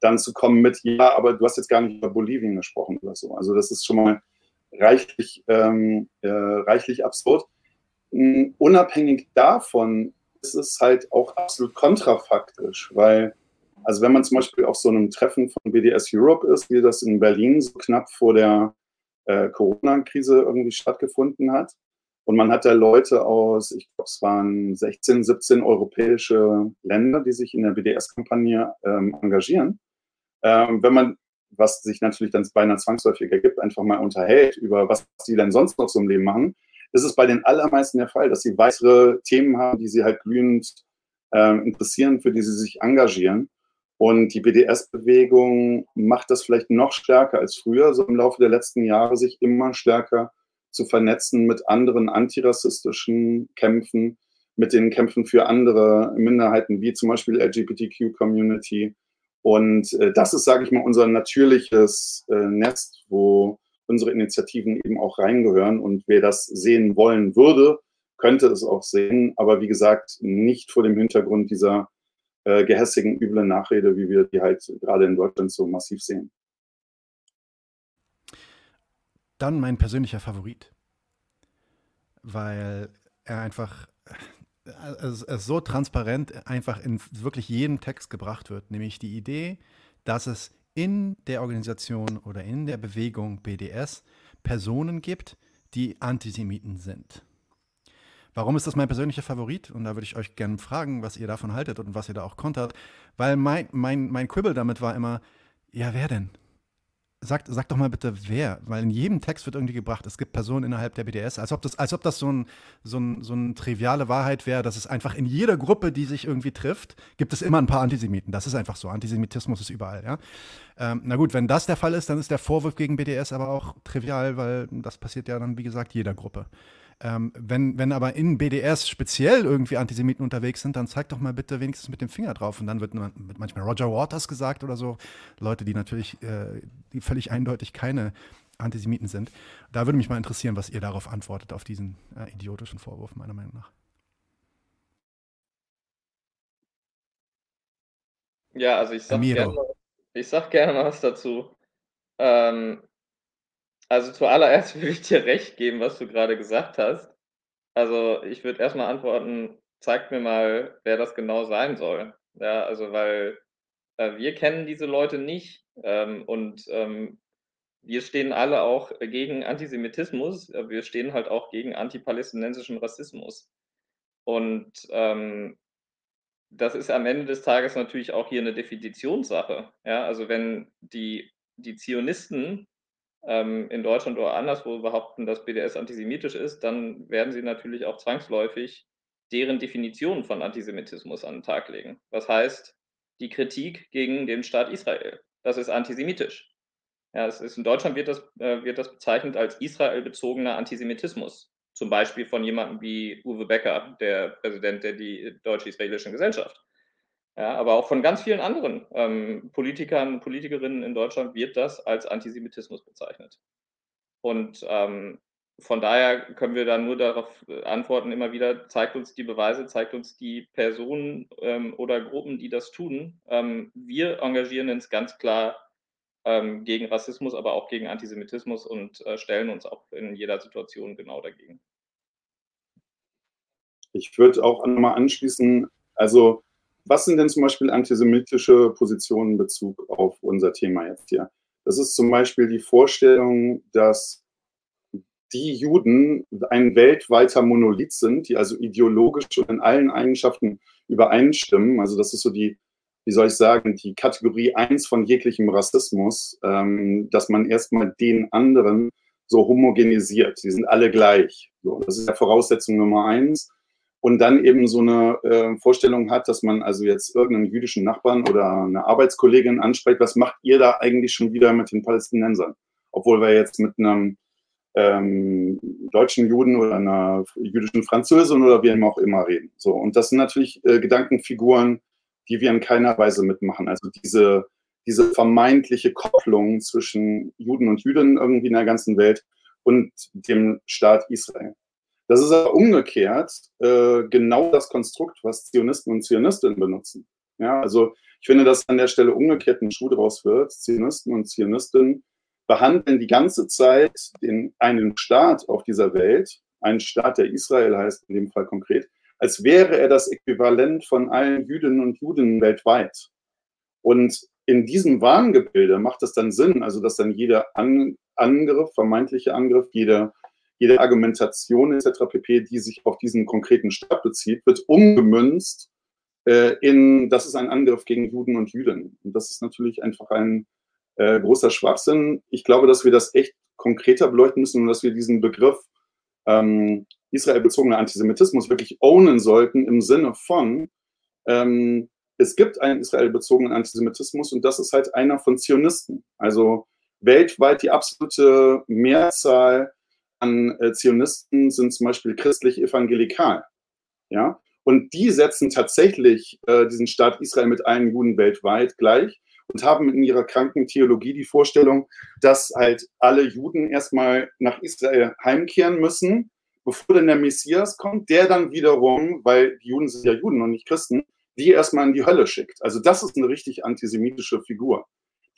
dann zu kommen mit, ja, aber du hast jetzt gar nicht über Bolivien gesprochen oder so. Also das ist schon mal reichlich, ähm, äh, reichlich absurd. Um, unabhängig davon ist es halt auch absolut kontrafaktisch, weil, also wenn man zum Beispiel auf so einem Treffen von BDS Europe ist, wie das in Berlin so knapp vor der äh, Corona-Krise irgendwie stattgefunden hat, und man hat da Leute aus, ich glaube, es waren 16, 17 europäische Länder, die sich in der BDS-Kampagne ähm, engagieren. Ähm, wenn man, was sich natürlich dann beinahe zwangsläufig ergibt, einfach mal unterhält über was die denn sonst noch im Leben machen, ist es bei den allermeisten der Fall, dass sie weitere Themen haben, die sie halt glühend äh, interessieren, für die sie sich engagieren. Und die BDS-Bewegung macht das vielleicht noch stärker als früher, so im Laufe der letzten Jahre sich immer stärker zu vernetzen mit anderen antirassistischen Kämpfen, mit den Kämpfen für andere Minderheiten, wie zum Beispiel LGBTQ-Community. Und äh, das ist, sage ich mal, unser natürliches äh, Nest, wo unsere Initiativen eben auch reingehören. Und wer das sehen wollen würde, könnte es auch sehen. Aber wie gesagt, nicht vor dem Hintergrund dieser äh, gehässigen, üblen Nachrede, wie wir die halt gerade in Deutschland so massiv sehen. Dann mein persönlicher Favorit, weil er einfach äh, so transparent einfach in wirklich jedem Text gebracht wird, nämlich die Idee, dass es in der Organisation oder in der Bewegung BDS Personen gibt, die Antisemiten sind. Warum ist das mein persönlicher Favorit? Und da würde ich euch gerne fragen, was ihr davon haltet und was ihr da auch kontert. Weil mein, mein, mein Quibble damit war immer, ja, wer denn? Sag, sag doch mal bitte, wer, weil in jedem Text wird irgendwie gebracht, es gibt Personen innerhalb der BDS, als ob das, als ob das so, ein, so, ein, so eine triviale Wahrheit wäre, dass es einfach in jeder Gruppe, die sich irgendwie trifft, gibt es immer ein paar Antisemiten. Das ist einfach so. Antisemitismus ist überall, ja. Ähm, na gut, wenn das der Fall ist, dann ist der Vorwurf gegen BDS aber auch trivial, weil das passiert ja dann, wie gesagt, jeder Gruppe. Ähm, wenn, wenn aber in BDS speziell irgendwie Antisemiten unterwegs sind, dann zeig doch mal bitte wenigstens mit dem Finger drauf. Und dann wird, wird manchmal Roger Waters gesagt oder so. Leute, die natürlich, äh, die völlig eindeutig keine Antisemiten sind. Da würde mich mal interessieren, was ihr darauf antwortet, auf diesen äh, idiotischen Vorwurf, meiner Meinung nach. Ja, also ich sage gerne, sag gerne mal was dazu. Ähm, also zuallererst will ich dir recht geben, was du gerade gesagt hast. Also ich würde erstmal antworten, zeig mir mal, wer das genau sein soll. Ja, also weil äh, wir kennen diese Leute nicht ähm, und ähm, wir stehen alle auch gegen Antisemitismus, wir stehen halt auch gegen antipalästinensischen Rassismus. Und ähm, das ist am Ende des Tages natürlich auch hier eine Definitionssache. Ja, also wenn die, die Zionisten ähm, in Deutschland oder anderswo behaupten, dass BDS antisemitisch ist, dann werden sie natürlich auch zwangsläufig deren Definition von Antisemitismus an den Tag legen. Das heißt, die Kritik gegen den Staat Israel. Das ist antisemitisch. Ja, es ist, in Deutschland wird das, äh, wird das bezeichnet als israelbezogener Antisemitismus. Zum Beispiel von jemandem wie Uwe Becker, der Präsident der deutsch-israelischen Gesellschaft. Ja, aber auch von ganz vielen anderen ähm, Politikern und Politikerinnen in Deutschland wird das als Antisemitismus bezeichnet. Und ähm, von daher können wir dann nur darauf äh, antworten, immer wieder, zeigt uns die Beweise, zeigt uns die Personen ähm, oder Gruppen, die das tun. Ähm, wir engagieren uns ganz klar ähm, gegen Rassismus, aber auch gegen Antisemitismus und äh, stellen uns auch in jeder Situation genau dagegen. Ich würde auch nochmal anschließen, also was sind denn zum Beispiel antisemitische Positionen in Bezug auf unser Thema jetzt hier? Das ist zum Beispiel die Vorstellung, dass die Juden ein weltweiter Monolith sind, die also ideologisch und in allen Eigenschaften übereinstimmen. Also das ist so die wie soll ich sagen, die Kategorie 1 von jeglichem Rassismus, ähm, dass man erstmal den anderen so homogenisiert. Sie sind alle gleich. So, das ist ja Voraussetzung Nummer eins. Und dann eben so eine äh, Vorstellung hat, dass man also jetzt irgendeinen jüdischen Nachbarn oder eine Arbeitskollegin anspricht, was macht ihr da eigentlich schon wieder mit den Palästinensern? Obwohl wir jetzt mit einem ähm, deutschen Juden oder einer jüdischen Französin oder wie auch immer reden. So, und das sind natürlich äh, Gedankenfiguren, die wir in keiner Weise mitmachen. Also diese, diese vermeintliche Kopplung zwischen Juden und Jüdinnen irgendwie in der ganzen Welt und dem Staat Israel. Das ist aber umgekehrt äh, genau das Konstrukt, was Zionisten und Zionistinnen benutzen. Ja, also ich finde, dass an der Stelle umgekehrt ein Schuh draus wird. Zionisten und Zionistinnen behandeln die ganze Zeit den, einen Staat auf dieser Welt, einen Staat, der Israel heißt in dem Fall konkret, als wäre er das Äquivalent von allen Jüdinnen und Juden weltweit. Und in diesem Wahngebilde macht es dann Sinn, also dass dann jeder An Angriff, vermeintliche Angriff, jede, jede Argumentation etc. pp., die sich auf diesen konkreten Staat bezieht, wird umgemünzt äh, in, das ist ein Angriff gegen Juden und Jüdinnen. Und das ist natürlich einfach ein äh, großer Schwachsinn. Ich glaube, dass wir das echt konkreter beleuchten müssen und dass wir diesen Begriff ähm, israelbezogener Antisemitismus wirklich ownen sollten im Sinne von, ähm, es gibt einen israelbezogenen Antisemitismus und das ist halt einer von Zionisten. Also weltweit die absolute Mehrzahl an äh, Zionisten sind zum Beispiel christlich-evangelikal. Ja? Und die setzen tatsächlich äh, diesen Staat Israel mit allen Juden weltweit gleich und haben in ihrer kranken Theologie die Vorstellung, dass halt alle Juden erstmal nach Israel heimkehren müssen bevor dann der Messias kommt, der dann wiederum, weil die Juden sind ja Juden und nicht Christen, die erstmal in die Hölle schickt. Also das ist eine richtig antisemitische Figur.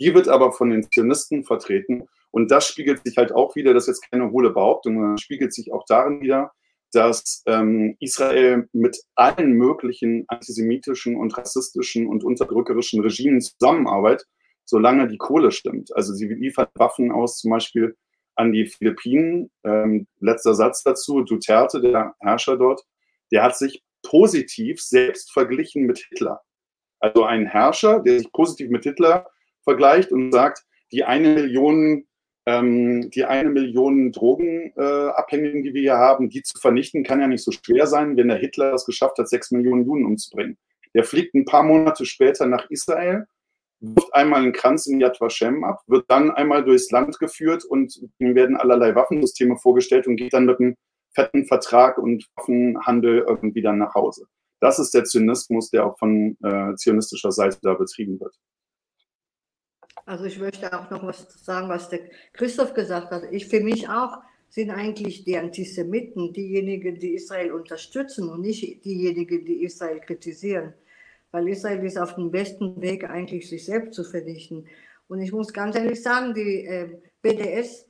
Die wird aber von den Zionisten vertreten. Und das spiegelt sich halt auch wieder, das ist jetzt keine hohle Behauptung, sondern spiegelt sich auch darin wieder, dass ähm, Israel mit allen möglichen antisemitischen und rassistischen und unterdrückerischen Regimen zusammenarbeitet, solange die Kohle stimmt. Also sie liefert Waffen aus, zum Beispiel an die Philippinen. Ähm, letzter Satz dazu. Duterte, der Herrscher dort, der hat sich positiv selbst verglichen mit Hitler. Also ein Herrscher, der sich positiv mit Hitler vergleicht und sagt, die eine Million, ähm, die eine Million Drogenabhängigen, die wir hier haben, die zu vernichten, kann ja nicht so schwer sein, wenn der Hitler es geschafft hat, sechs Millionen Juden umzubringen. Der fliegt ein paar Monate später nach Israel wirft einmal einen Kranz in Yad Vashem ab, wird dann einmal durchs Land geführt und ihm werden allerlei Waffensysteme vorgestellt und geht dann mit einem fetten Vertrag und Waffenhandel irgendwie dann nach Hause. Das ist der Zynismus, der auch von äh, zionistischer Seite da betrieben wird. Also ich möchte auch noch was sagen, was der Christoph gesagt hat. Ich für mich auch sind eigentlich die Antisemiten diejenigen, die Israel unterstützen und nicht diejenigen, die Israel kritisieren. Weil Israel ist auf dem besten Weg, eigentlich sich selbst zu vernichten. Und ich muss ganz ehrlich sagen, die äh, BDS,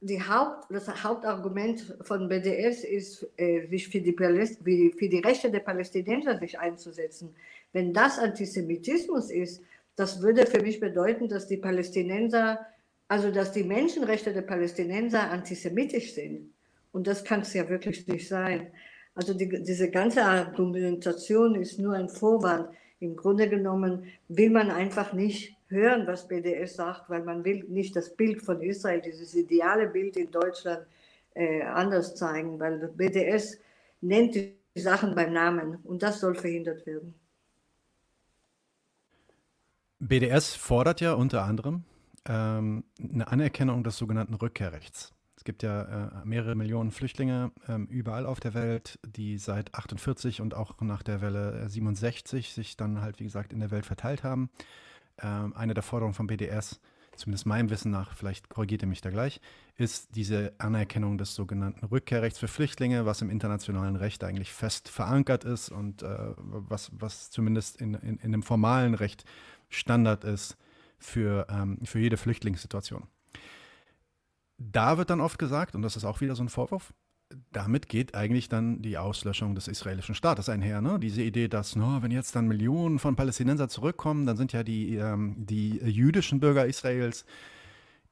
die Haupt, das Hauptargument von BDS ist, äh, sich für die, für die Rechte der Palästinenser sich einzusetzen. Wenn das Antisemitismus ist, das würde für mich bedeuten, dass die Palästinenser, also dass die Menschenrechte der Palästinenser antisemitisch sind. Und das kann es ja wirklich nicht sein. Also die, diese ganze Argumentation ist nur ein Vorwand. Im Grunde genommen will man einfach nicht hören, was BDS sagt, weil man will nicht das Bild von Israel, dieses ideale Bild in Deutschland äh, anders zeigen, weil BDS nennt die Sachen beim Namen und das soll verhindert werden. BDS fordert ja unter anderem ähm, eine Anerkennung des sogenannten Rückkehrrechts. Es gibt ja äh, mehrere Millionen Flüchtlinge ähm, überall auf der Welt, die seit 48 und auch nach der Welle 67 sich dann halt, wie gesagt, in der Welt verteilt haben. Ähm, eine der Forderungen von BDS, zumindest meinem Wissen nach, vielleicht korrigiert ihr mich da gleich, ist diese Anerkennung des sogenannten Rückkehrrechts für Flüchtlinge, was im internationalen Recht eigentlich fest verankert ist und äh, was, was zumindest in, in, in dem formalen Recht Standard ist für, ähm, für jede Flüchtlingssituation. Da wird dann oft gesagt, und das ist auch wieder so ein Vorwurf, damit geht eigentlich dann die Auslöschung des israelischen Staates einher. Ne? Diese Idee, dass, no, wenn jetzt dann Millionen von Palästinensern zurückkommen, dann sind ja die, ähm, die jüdischen Bürger Israels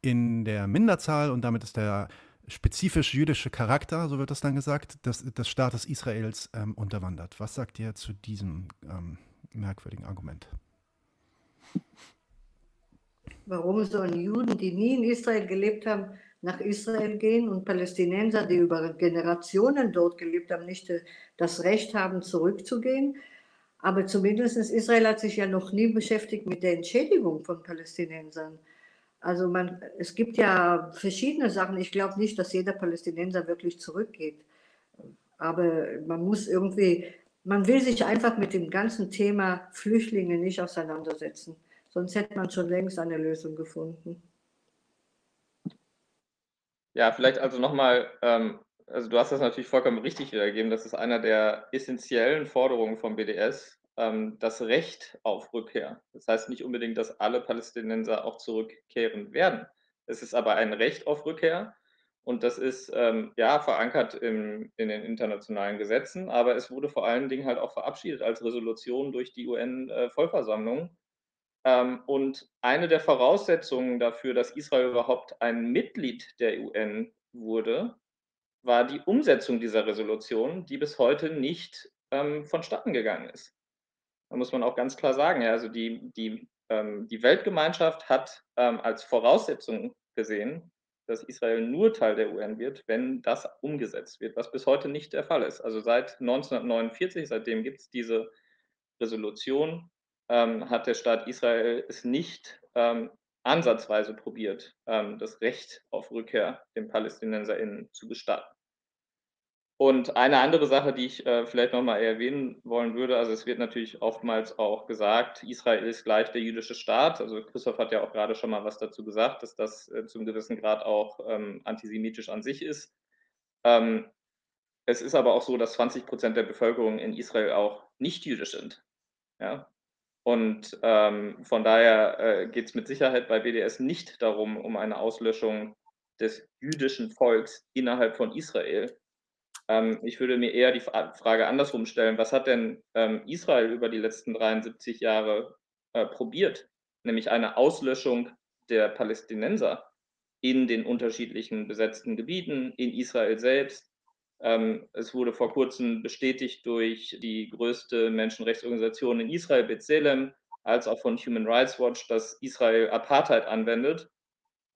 in der Minderzahl und damit ist der spezifisch jüdische Charakter, so wird das dann gesagt, des, des Staates Israels ähm, unterwandert. Was sagt ihr zu diesem ähm, merkwürdigen Argument? Warum sollen Juden, die nie in Israel gelebt haben, nach Israel gehen und Palästinenser, die über Generationen dort gelebt haben, nicht das Recht haben, zurückzugehen? Aber zumindest Israel hat sich ja noch nie beschäftigt mit der Entschädigung von Palästinensern. Also man, es gibt ja verschiedene Sachen. Ich glaube nicht, dass jeder Palästinenser wirklich zurückgeht. Aber man muss irgendwie, man will sich einfach mit dem ganzen Thema Flüchtlinge nicht auseinandersetzen. Sonst hätte man schon längst eine Lösung gefunden. Ja, vielleicht also nochmal, ähm, also du hast das natürlich vollkommen richtig wiedergegeben. Das ist einer der essentiellen Forderungen vom BDS, ähm, das Recht auf Rückkehr. Das heißt nicht unbedingt, dass alle Palästinenser auch zurückkehren werden. Es ist aber ein Recht auf Rückkehr und das ist ähm, ja verankert im, in den internationalen Gesetzen, aber es wurde vor allen Dingen halt auch verabschiedet als Resolution durch die UN-Vollversammlung. Ähm, und eine der Voraussetzungen dafür, dass Israel überhaupt ein Mitglied der UN wurde, war die Umsetzung dieser Resolution, die bis heute nicht ähm, vonstatten gegangen ist. Da muss man auch ganz klar sagen, ja, also die, die, ähm, die Weltgemeinschaft hat ähm, als Voraussetzung gesehen, dass Israel nur Teil der UN wird, wenn das umgesetzt wird, was bis heute nicht der Fall ist. Also seit 1949, seitdem gibt es diese Resolution, ähm, hat der Staat Israel es nicht ähm, ansatzweise probiert, ähm, das Recht auf Rückkehr den PalästinenserInnen zu gestatten. Und eine andere Sache, die ich äh, vielleicht nochmal erwähnen wollen würde, also es wird natürlich oftmals auch gesagt, Israel ist gleich der jüdische Staat. Also Christoph hat ja auch gerade schon mal was dazu gesagt, dass das äh, zum gewissen Grad auch ähm, antisemitisch an sich ist. Ähm, es ist aber auch so, dass 20 Prozent der Bevölkerung in Israel auch nicht jüdisch sind. Ja? Und ähm, von daher äh, geht es mit Sicherheit bei BDS nicht darum, um eine Auslöschung des jüdischen Volks innerhalb von Israel. Ähm, ich würde mir eher die Frage andersrum stellen, was hat denn ähm, Israel über die letzten 73 Jahre äh, probiert? Nämlich eine Auslöschung der Palästinenser in den unterschiedlichen besetzten Gebieten, in Israel selbst, ähm, es wurde vor kurzem bestätigt durch die größte Menschenrechtsorganisation in Israel, B'Tselem, als auch von Human Rights Watch, dass Israel Apartheid anwendet,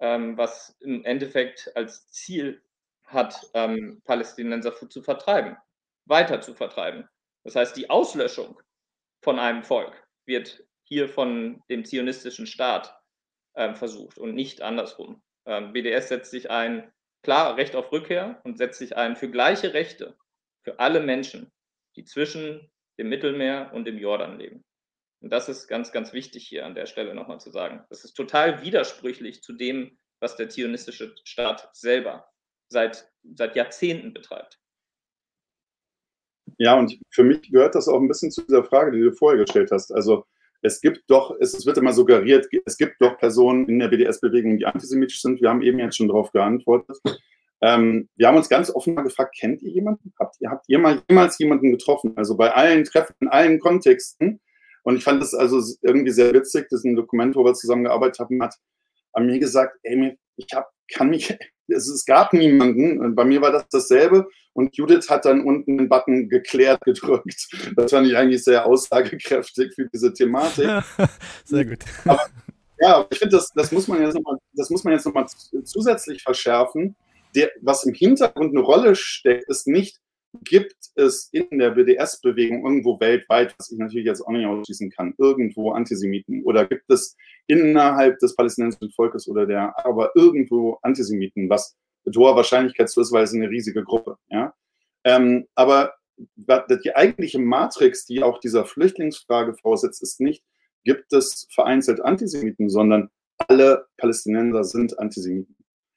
ähm, was im Endeffekt als Ziel hat, ähm, Palästinenser zu vertreiben, weiter zu vertreiben. Das heißt, die Auslöschung von einem Volk wird hier von dem zionistischen Staat versucht und nicht andersrum. BDS setzt sich ein klar Recht auf Rückkehr und setzt sich ein für gleiche Rechte für alle Menschen, die zwischen dem Mittelmeer und dem Jordan leben. Und das ist ganz, ganz wichtig hier an der Stelle nochmal zu sagen. Das ist total widersprüchlich zu dem, was der zionistische Staat selber seit, seit Jahrzehnten betreibt. Ja, und für mich gehört das auch ein bisschen zu dieser Frage, die du vorher gestellt hast. Also es gibt doch, es wird immer suggeriert, es gibt doch Personen in der BDS-Bewegung, die antisemitisch sind. Wir haben eben jetzt schon darauf geantwortet. Ähm, wir haben uns ganz offen mal gefragt, kennt ihr jemanden? Habt ihr, habt ihr mal jemals jemanden getroffen? Also bei allen Treffen, in allen Kontexten. Und ich fand das also irgendwie sehr witzig, das ist ein Dokument, wo wir zusammengearbeitet haben, hat an mir gesagt, ey, ich hab, kann mich, es, es gab niemanden. Bei mir war das dasselbe. Und Judith hat dann unten den Button geklärt gedrückt. Das fand ich eigentlich sehr aussagekräftig für diese Thematik. sehr gut. Aber, ja, ich finde, das, das muss man jetzt nochmal, das muss man jetzt nochmal zusätzlich verschärfen der, was im Hintergrund eine Rolle steckt, ist nicht, gibt es in der BDS-Bewegung irgendwo weltweit, was ich natürlich jetzt auch nicht ausschließen kann, irgendwo Antisemiten? Oder gibt es innerhalb des palästinensischen Volkes oder der Araber irgendwo Antisemiten, was mit hoher Wahrscheinlichkeit so ist, weil es eine riesige Gruppe, ja? Ähm, aber die eigentliche Matrix, die auch dieser Flüchtlingsfrage voraussetzt, ist nicht, gibt es vereinzelt Antisemiten, sondern alle Palästinenser sind Antisemiten.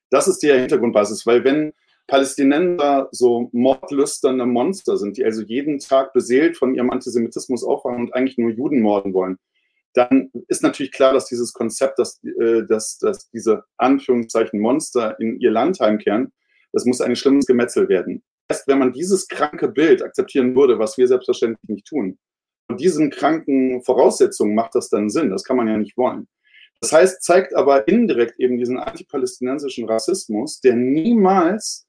Das ist die Hintergrundbasis, weil wenn Palästinenser so mordlüsterne Monster sind, die also jeden Tag beseelt von ihrem Antisemitismus aufwachen und eigentlich nur Juden morden wollen, dann ist natürlich klar, dass dieses Konzept, dass, äh, dass, dass diese Anführungszeichen Monster in ihr Land heimkehren, das muss ein schlimmes Gemetzel werden. Erst wenn man dieses kranke Bild akzeptieren würde, was wir selbstverständlich nicht tun, und diesen kranken Voraussetzungen macht das dann Sinn. Das kann man ja nicht wollen. Das heißt, zeigt aber indirekt eben diesen antipalästinensischen Rassismus, der niemals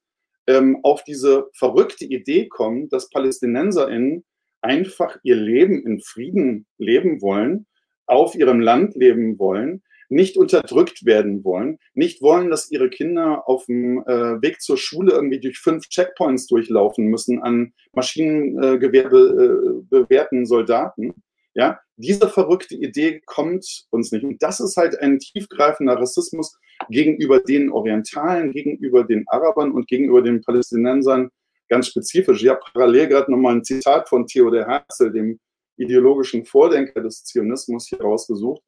ähm, auf diese verrückte Idee kommt, dass PalästinenserInnen einfach ihr Leben in Frieden leben wollen, auf ihrem Land leben wollen, nicht unterdrückt werden wollen, nicht wollen, dass ihre Kinder auf dem äh, Weg zur Schule irgendwie durch fünf Checkpoints durchlaufen müssen an Maschinengewerbe äh, bewährten Soldaten, ja, diese verrückte Idee kommt uns nicht. Und das ist halt ein tiefgreifender Rassismus gegenüber den Orientalen, gegenüber den Arabern und gegenüber den Palästinensern ganz spezifisch. Ich habe parallel gerade nochmal ein Zitat von Theodor Herzl, dem ideologischen Vordenker des Zionismus, hier rausgesucht.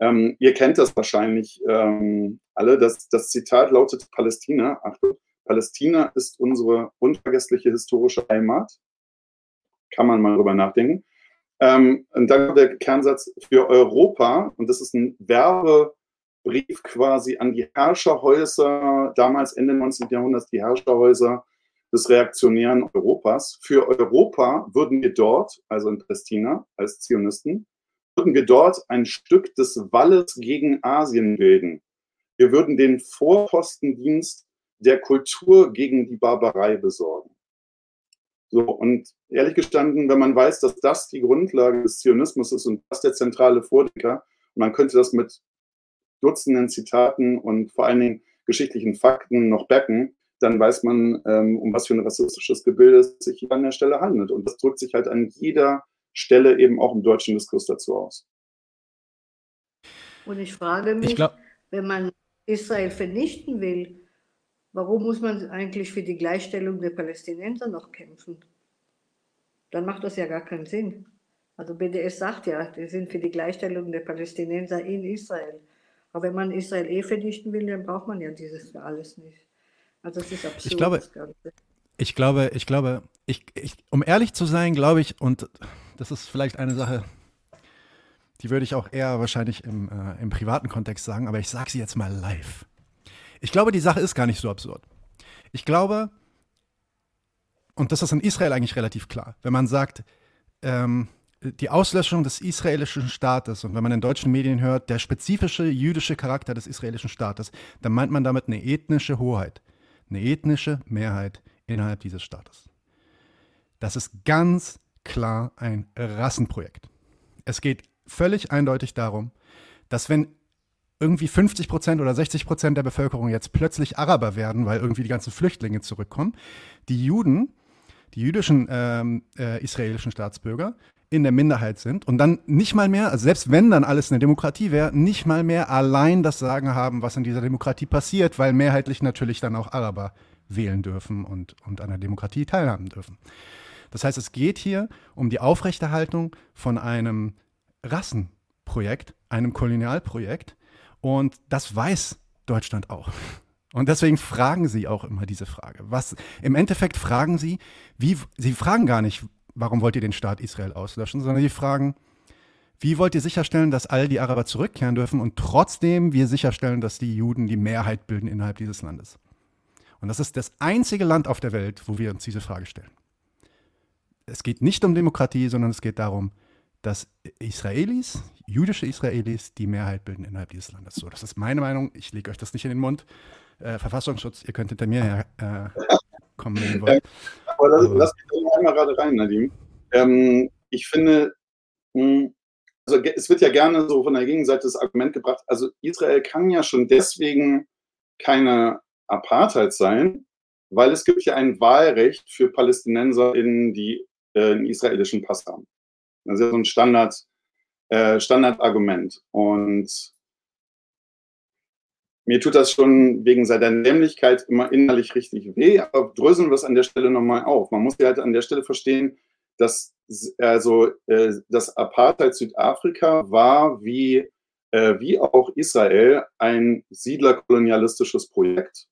Ähm, ihr kennt das wahrscheinlich ähm, alle. Das, das Zitat lautet Palästina. Achtung, Palästina ist unsere unvergessliche historische Heimat. Kann man mal drüber nachdenken. Ähm, und dann kommt der Kernsatz für Europa, und das ist ein Werbebrief quasi an die Herrscherhäuser, damals Ende 19. Jahrhunderts die Herrscherhäuser des reaktionären Europas. Für Europa würden wir dort, also in Palästina als Zionisten, würden wir dort ein Stück des Walles gegen Asien bilden. Wir würden den Vorpostendienst der Kultur gegen die Barbarei besorgen. So, und ehrlich gestanden, wenn man weiß, dass das die Grundlage des Zionismus ist und das der zentrale Vordenker, und man könnte das mit Dutzenden Zitaten und vor allen Dingen geschichtlichen Fakten noch backen, dann weiß man, ähm, um was für ein rassistisches Gebilde es sich hier an der Stelle handelt. Und das drückt sich halt an jeder Stelle eben auch im deutschen Diskurs dazu aus. Und ich frage mich, ich glaub, wenn man Israel vernichten will, Warum muss man eigentlich für die Gleichstellung der Palästinenser noch kämpfen? Dann macht das ja gar keinen Sinn. Also BDS sagt ja, die sind für die Gleichstellung der Palästinenser in Israel. Aber wenn man Israel eh vernichten will, dann braucht man ja dieses für alles nicht. Also es ist absurd. Ich glaube, ich glaube, ich glaube, ich, ich, um ehrlich zu sein, glaube ich, und das ist vielleicht eine Sache, die würde ich auch eher wahrscheinlich im, äh, im privaten Kontext sagen, aber ich sage sie jetzt mal live. Ich glaube, die Sache ist gar nicht so absurd. Ich glaube, und das ist in Israel eigentlich relativ klar, wenn man sagt, ähm, die Auslöschung des israelischen Staates und wenn man in deutschen Medien hört, der spezifische jüdische Charakter des israelischen Staates, dann meint man damit eine ethnische Hoheit, eine ethnische Mehrheit innerhalb dieses Staates. Das ist ganz klar ein Rassenprojekt. Es geht völlig eindeutig darum, dass wenn irgendwie 50 Prozent oder 60 Prozent der Bevölkerung jetzt plötzlich Araber werden, weil irgendwie die ganzen Flüchtlinge zurückkommen. Die Juden, die jüdischen ähm, äh, israelischen Staatsbürger, in der Minderheit sind und dann nicht mal mehr, also selbst wenn dann alles eine Demokratie wäre, nicht mal mehr allein das Sagen haben, was in dieser Demokratie passiert, weil mehrheitlich natürlich dann auch Araber wählen dürfen und, und an der Demokratie teilhaben dürfen. Das heißt, es geht hier um die Aufrechterhaltung von einem Rassenprojekt, einem Kolonialprojekt und das weiß Deutschland auch. Und deswegen fragen sie auch immer diese Frage. Was im Endeffekt fragen sie, wie sie fragen gar nicht, warum wollt ihr den Staat Israel auslöschen, sondern sie fragen, wie wollt ihr sicherstellen, dass all die Araber zurückkehren dürfen und trotzdem wir sicherstellen, dass die Juden die Mehrheit bilden innerhalb dieses Landes? Und das ist das einzige Land auf der Welt, wo wir uns diese Frage stellen. Es geht nicht um Demokratie, sondern es geht darum, dass Israelis, jüdische Israelis, die Mehrheit bilden innerhalb dieses Landes. So, das ist meine Meinung. Ich lege euch das nicht in den Mund. Äh, Verfassungsschutz, ihr könnt hinter mir her äh, kommen, wenn ihr wollt. Aber lass, Aber, lass mich da einmal gerade rein, Nadim. Ähm, ich finde, mh, hm, also es wird ja gerne so von der Gegenseite das Argument gebracht, also Israel kann ja schon deswegen keine Apartheid sein, weil es gibt ja ein Wahlrecht für PalästinenserInnen, die äh, einen israelischen Pass haben. Das ist so ein Standard, äh, Standardargument. Und mir tut das schon wegen seiner Dämlichkeit immer innerlich richtig weh, aber dröseln wir es an der Stelle nochmal auf. Man muss ja halt an der Stelle verstehen, dass also äh, das Apartheid Südafrika war wie, äh, wie auch Israel ein siedlerkolonialistisches Projekt.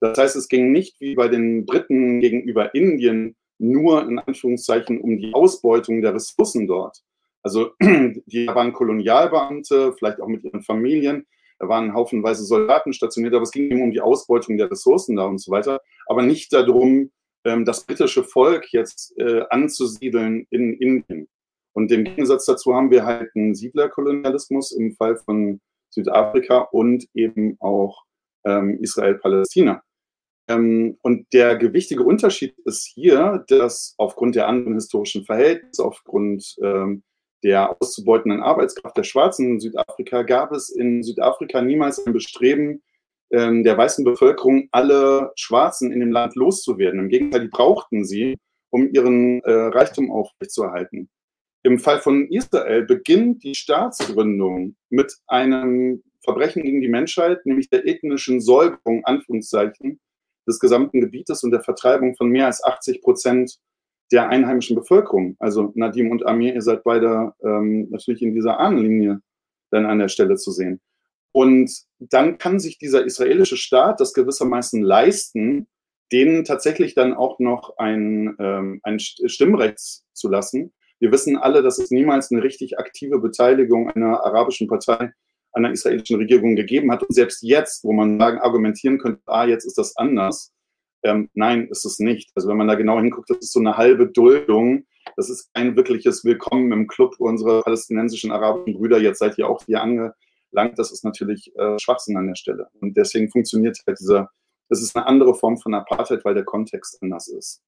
Das heißt, es ging nicht wie bei den Briten gegenüber Indien nur in Anführungszeichen um die Ausbeutung der Ressourcen dort. Also die waren Kolonialbeamte, vielleicht auch mit ihren Familien, da waren haufenweise Soldaten stationiert, aber es ging eben um die Ausbeutung der Ressourcen da und so weiter, aber nicht darum, ähm, das britische Volk jetzt äh, anzusiedeln in Indien. Und im Gegensatz dazu haben wir halt einen Siedlerkolonialismus im Fall von Südafrika und eben auch ähm, Israel-Palästina. Ähm, und der gewichtige Unterschied ist hier, dass aufgrund der anderen historischen Verhältnisse, aufgrund ähm, der auszubeutenden Arbeitskraft der Schwarzen in Südafrika gab es in Südafrika niemals ein Bestreben ähm, der weißen Bevölkerung, alle Schwarzen in dem Land loszuwerden. Im Gegenteil, die brauchten sie, um ihren äh, Reichtum aufrechtzuerhalten. Im Fall von Israel beginnt die Staatsgründung mit einem Verbrechen gegen die Menschheit, nämlich der ethnischen Säuberung, Anführungszeichen, des gesamten Gebietes und der Vertreibung von mehr als 80 Prozent der einheimischen Bevölkerung. Also Nadim und Amir, ihr seid beide ähm, natürlich in dieser Ahnenlinie dann an der Stelle zu sehen. Und dann kann sich dieser israelische Staat das gewissermaßen leisten, denen tatsächlich dann auch noch ein, ähm, ein Stimmrecht zu lassen. Wir wissen alle, dass es niemals eine richtig aktive Beteiligung einer arabischen Partei an der israelischen Regierung gegeben hat. Und selbst jetzt, wo man sagen, argumentieren könnte, ah, jetzt ist das anders, ähm, nein, ist es nicht. Also wenn man da genau hinguckt, das ist so eine halbe Duldung. Das ist kein wirkliches Willkommen im Club unserer palästinensischen arabischen Brüder. Jetzt seid ihr auch hier angelangt. Das ist natürlich äh, Schwachsinn an der Stelle. Und deswegen funktioniert halt dieser, das ist eine andere Form von Apartheid, weil der Kontext anders ist.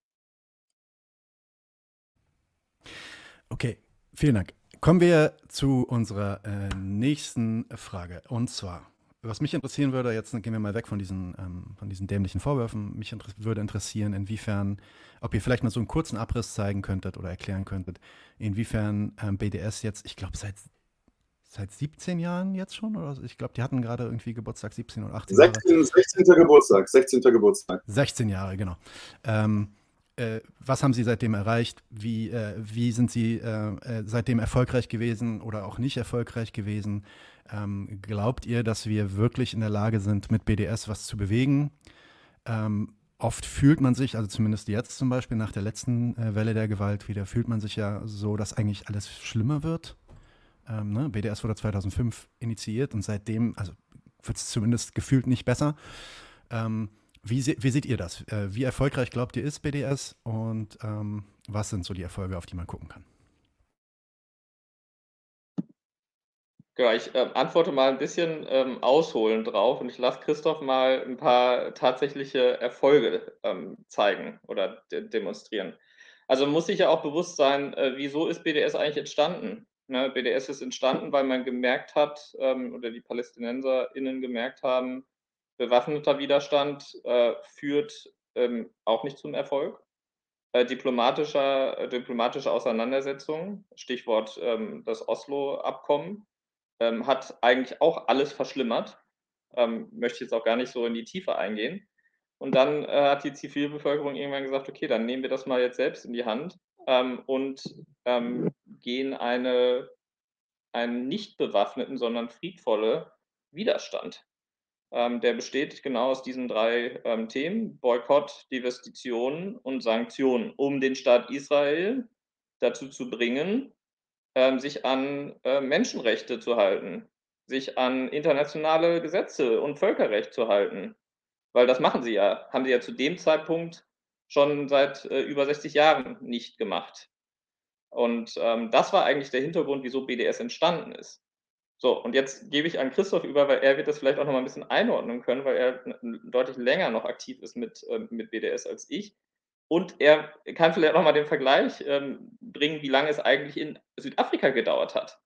Okay, vielen Dank. Kommen wir zu unserer äh, nächsten Frage. Und zwar, was mich interessieren würde, jetzt gehen wir mal weg von diesen, ähm, von diesen dämlichen Vorwürfen. Mich inter würde interessieren, inwiefern, ob ihr vielleicht mal so einen kurzen Abriss zeigen könntet oder erklären könntet, inwiefern ähm, BDS jetzt, ich glaube, seit, seit 17 Jahren jetzt schon, oder ich glaube, die hatten gerade irgendwie Geburtstag 17 oder 18 16, Jahre. 16. Geburtstag, 16. Geburtstag. 16 Jahre, genau. Ähm, äh, was haben Sie seitdem erreicht? Wie, äh, wie sind Sie äh, äh seitdem erfolgreich gewesen oder auch nicht erfolgreich gewesen? Ähm, glaubt ihr, dass wir wirklich in der Lage sind, mit BDS was zu bewegen? Ähm, oft fühlt man sich, also zumindest jetzt zum Beispiel nach der letzten äh, Welle der Gewalt wieder, fühlt man sich ja so, dass eigentlich alles schlimmer wird. Ähm, ne? BDS wurde 2005 initiiert und seitdem, also wird es zumindest gefühlt nicht besser. Ähm, wie, se wie, seht ihr das? Äh, wie erfolgreich glaubt ihr ist BDS und ähm, was sind so die Erfolge, auf die man gucken kann? Ja, ich äh, antworte mal ein bisschen ähm, ausholen drauf und ich lasse Christoph mal ein paar tatsächliche Erfolge ähm, zeigen oder de demonstrieren. Also muss sich ja auch bewusst sein, äh, wieso ist BDS eigentlich entstanden? Ne, BDS ist entstanden, weil man gemerkt hat ähm, oder die PalästinenserInnen gemerkt haben, bewaffneter Widerstand äh, führt ähm, auch nicht zum Erfolg. äh, diplomatischer, äh, diplomatische Auseinandersetzungen, Stichwort ähm, das Oslo-Abkommen, ähm, hat eigentlich auch alles verschlimmert. Ähm, möchte jetzt auch gar nicht so in die Tiefe eingehen. Und dann äh, hat die Zivilbevölkerung irgendwann gesagt, okay, dann nehmen wir das mal jetzt selbst in die Hand ähm, und ähm, gehen eine, einen nicht bewaffneten, sondern friedvolle Widerstand. Ähm, der besteht genau aus diesen drei ähm, Themen, Boykott, Divestition und Sanktionen, um den Staat Israel dazu zu bringen, ähm, sich an äh, Menschenrechte zu halten, sich an internationale Gesetze und Völkerrecht zu halten. Weil das machen sie ja, haben sie ja zu dem Zeitpunkt schon seit äh, über 60 Jahren nicht gemacht. Und ähm, das war eigentlich der Hintergrund, wieso BDS entstanden ist. So, und jetzt gebe ich an Christoph über, weil er wird das vielleicht auch noch mal ein bisschen einordnen können, weil er deutlich länger noch aktiv ist mit, äh, mit BDS als ich. Und er kann vielleicht auch mal den Vergleich ähm, bringen, wie lange es eigentlich in Südafrika gedauert hat,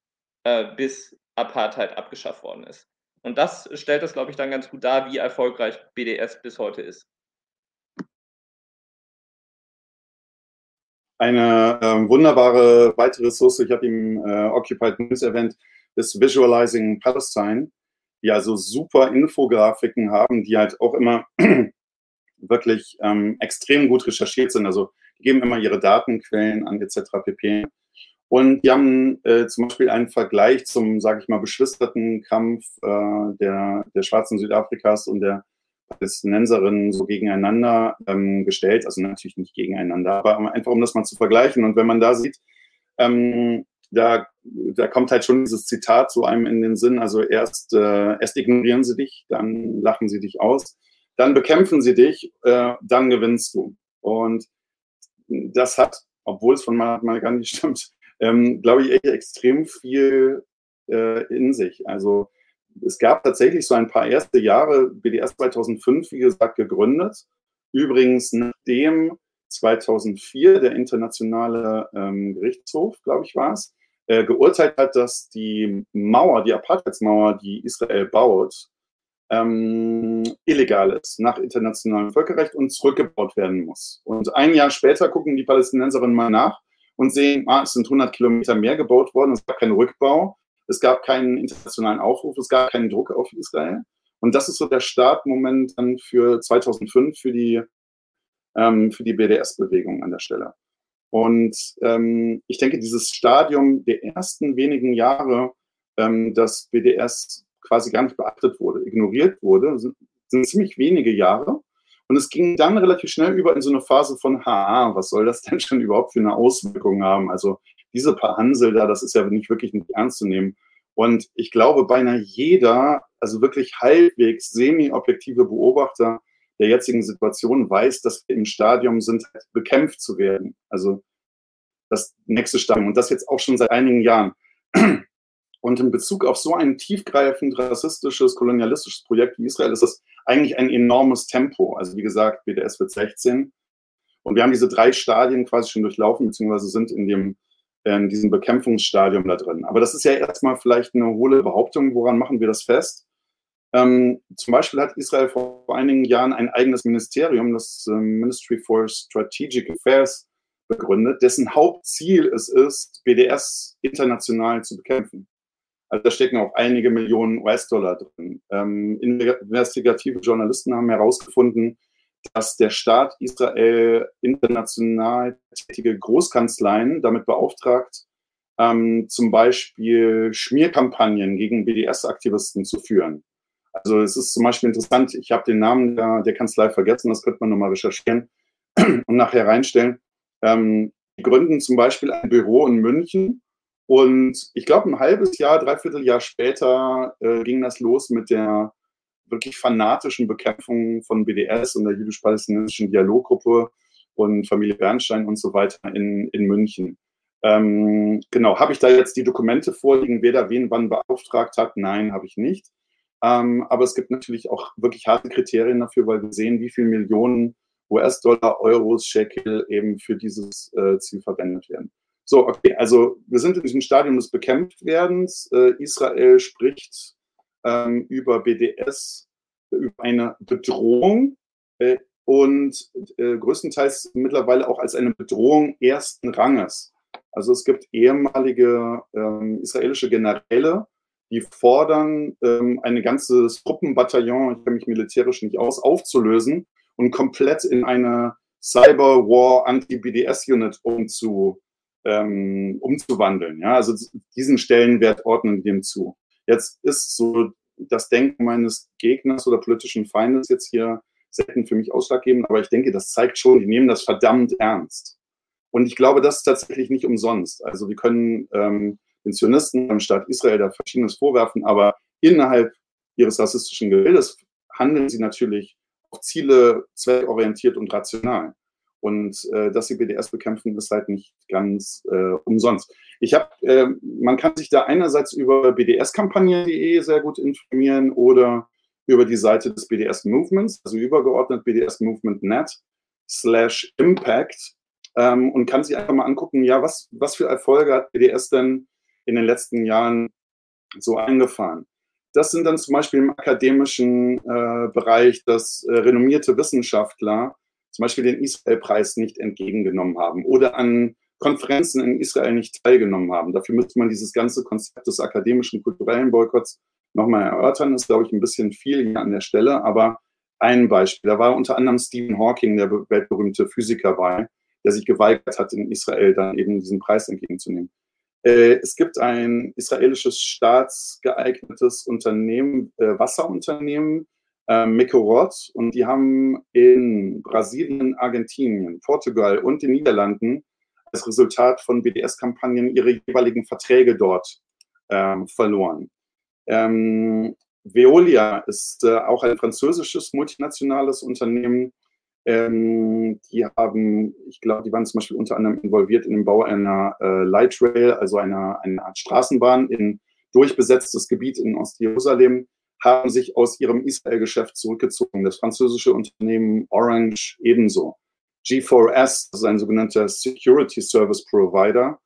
äh, bis Apartheid abgeschafft worden ist. Und das stellt das, glaube ich, dann ganz gut dar, wie erfolgreich BDS bis heute ist. Eine ähm, wunderbare weitere Ressource, ich habe ihm äh, Occupied News erwähnt, ist Visualizing Palestine, die also super Infografiken haben, die halt auch immer wirklich ähm, extrem gut recherchiert sind. Also die geben immer ihre Datenquellen an etc. pp. Und die haben äh, zum Beispiel einen Vergleich zum, sage ich mal, beschwisterten Kampf äh, der, der Schwarzen Südafrikas und der Palästinenserinnen so gegeneinander ähm, gestellt. Also natürlich nicht gegeneinander, aber einfach um das mal zu vergleichen. Und wenn man da sieht, ähm, da, da kommt halt schon dieses Zitat zu einem in den Sinn. Also erst, äh, erst ignorieren sie dich, dann lachen sie dich aus, dann bekämpfen sie dich, äh, dann gewinnst du. Und das hat, obwohl es von gar nicht stimmt, ähm, glaube ich, echt extrem viel äh, in sich. Also es gab tatsächlich so ein paar erste Jahre, BDS 2005, wie gesagt, gegründet. Übrigens, nachdem 2004 der internationale ähm, Gerichtshof, glaube ich, war es, äh, geurteilt hat, dass die Mauer, die Apartheidsmauer, die Israel baut, ähm, illegal ist nach internationalem Völkerrecht und zurückgebaut werden muss. Und ein Jahr später gucken die Palästinenserinnen mal nach und sehen, ah, es sind 100 Kilometer mehr gebaut worden, es gab keinen Rückbau, es gab keinen internationalen Aufruf, es gab keinen Druck auf Israel. Und das ist so der Startmoment dann für 2005 für die, ähm, für die BDS-Bewegung an der Stelle. Und ähm, ich denke, dieses Stadium der ersten wenigen Jahre, ähm, dass BDS quasi gar nicht beachtet wurde, ignoriert wurde, sind, sind ziemlich wenige Jahre. Und es ging dann relativ schnell über in so eine Phase von, ha, was soll das denn schon überhaupt für eine Auswirkung haben? Also diese paar Hansel da, das ist ja nicht wirklich nicht ernst zu nehmen. Und ich glaube, beinahe jeder, also wirklich halbwegs semi-objektive Beobachter der jetzigen Situation weiß, dass wir im Stadium sind, bekämpft zu werden. Also das nächste Stadium. Und das jetzt auch schon seit einigen Jahren. Und in Bezug auf so ein tiefgreifend rassistisches, kolonialistisches Projekt wie Israel ist das eigentlich ein enormes Tempo. Also wie gesagt, BDS wird 16. Und wir haben diese drei Stadien quasi schon durchlaufen, beziehungsweise sind in dem in diesem Bekämpfungsstadium da drin. Aber das ist ja erstmal vielleicht eine hohle Behauptung. Woran machen wir das fest? Ähm, zum Beispiel hat Israel vor einigen Jahren ein eigenes Ministerium, das äh, Ministry for Strategic Affairs, begründet, dessen Hauptziel es ist, BDS international zu bekämpfen. Also da stecken auch einige Millionen US-Dollar drin. Ähm, investigative Journalisten haben herausgefunden, dass der Staat Israel international tätige Großkanzleien damit beauftragt, ähm, zum Beispiel Schmierkampagnen gegen BDS-Aktivisten zu führen. Also es ist zum Beispiel interessant, ich habe den Namen der, der Kanzlei vergessen, das könnte man nochmal recherchieren und nachher reinstellen. Ähm, die gründen zum Beispiel ein Büro in München und ich glaube, ein halbes Jahr, dreiviertel Jahr später äh, ging das los mit der wirklich fanatischen Bekämpfung von BDS und der jüdisch-palästinensischen Dialoggruppe und Familie Bernstein und so weiter in, in München. Ähm, genau, habe ich da jetzt die Dokumente vorliegen, wer da wen wann beauftragt hat? Nein, habe ich nicht. Ähm, aber es gibt natürlich auch wirklich harte Kriterien dafür, weil wir sehen, wie viele Millionen US-Dollar, Euros, Shekel eben für dieses äh, Ziel verwendet werden. So, okay, also wir sind in diesem Stadium des Bekämpftwerdens. Äh, Israel spricht ähm, über BDS, über eine Bedrohung. Äh, und äh, größtenteils mittlerweile auch als eine Bedrohung ersten Ranges. Also es gibt ehemalige ähm, israelische Generäle, die fordern, ähm, ein ganzes Truppenbataillon, ich kenne mich militärisch nicht aus, aufzulösen und komplett in eine Cyber War Anti-BDS-Unit umzu, ähm, umzuwandeln. Ja, also diesen Stellenwert ordnen dem zu. Jetzt ist so das Denken meines Gegners oder politischen Feindes jetzt hier selten für mich ausschlaggebend, aber ich denke, das zeigt schon, die nehmen das verdammt ernst. Und ich glaube, das ist tatsächlich nicht umsonst. Also wir können ähm, den Zionisten beim Staat Israel da Verschiedenes vorwerfen, aber innerhalb ihres rassistischen Gebildes handeln sie natürlich auf Ziele zweckorientiert und rational. Und äh, dass sie BDS bekämpfen, ist halt nicht ganz äh, umsonst. Ich habe, äh, man kann sich da einerseits über bdskampagne.de sehr gut informieren oder über die Seite des BDS Movements, also übergeordnet BDS Movement Net slash Impact ähm, und kann sich einfach mal angucken, ja, was, was für Erfolge hat BDS denn in den letzten Jahren so eingefahren. Das sind dann zum Beispiel im akademischen äh, Bereich, dass äh, renommierte Wissenschaftler zum Beispiel den Israel-Preis nicht entgegengenommen haben oder an Konferenzen in Israel nicht teilgenommen haben. Dafür müsste man dieses ganze Konzept des akademischen, kulturellen Boykotts nochmal erörtern. Das ist, glaube ich, ein bisschen viel hier an der Stelle, aber ein Beispiel. Da war unter anderem Stephen Hawking, der weltberühmte Physiker bei, der sich geweigert hat, in Israel dann eben diesen Preis entgegenzunehmen. Äh, es gibt ein israelisches staatsgeeignetes Unternehmen, äh, Wasserunternehmen, äh, Mekorot, und die haben in Brasilien, Argentinien, Portugal und den Niederlanden als Resultat von BDS-Kampagnen ihre jeweiligen Verträge dort ähm, verloren. Ähm, Veolia ist äh, auch ein französisches multinationales Unternehmen, ähm, die haben, ich glaube, die waren zum Beispiel unter anderem involviert in den Bau einer äh, Light Rail, also einer, einer Art Straßenbahn in durchbesetztes Gebiet in Ostjerusalem, haben sich aus ihrem Israel-Geschäft zurückgezogen. Das französische Unternehmen Orange ebenso. G4S, das ist ein sogenannter Security Service Provider.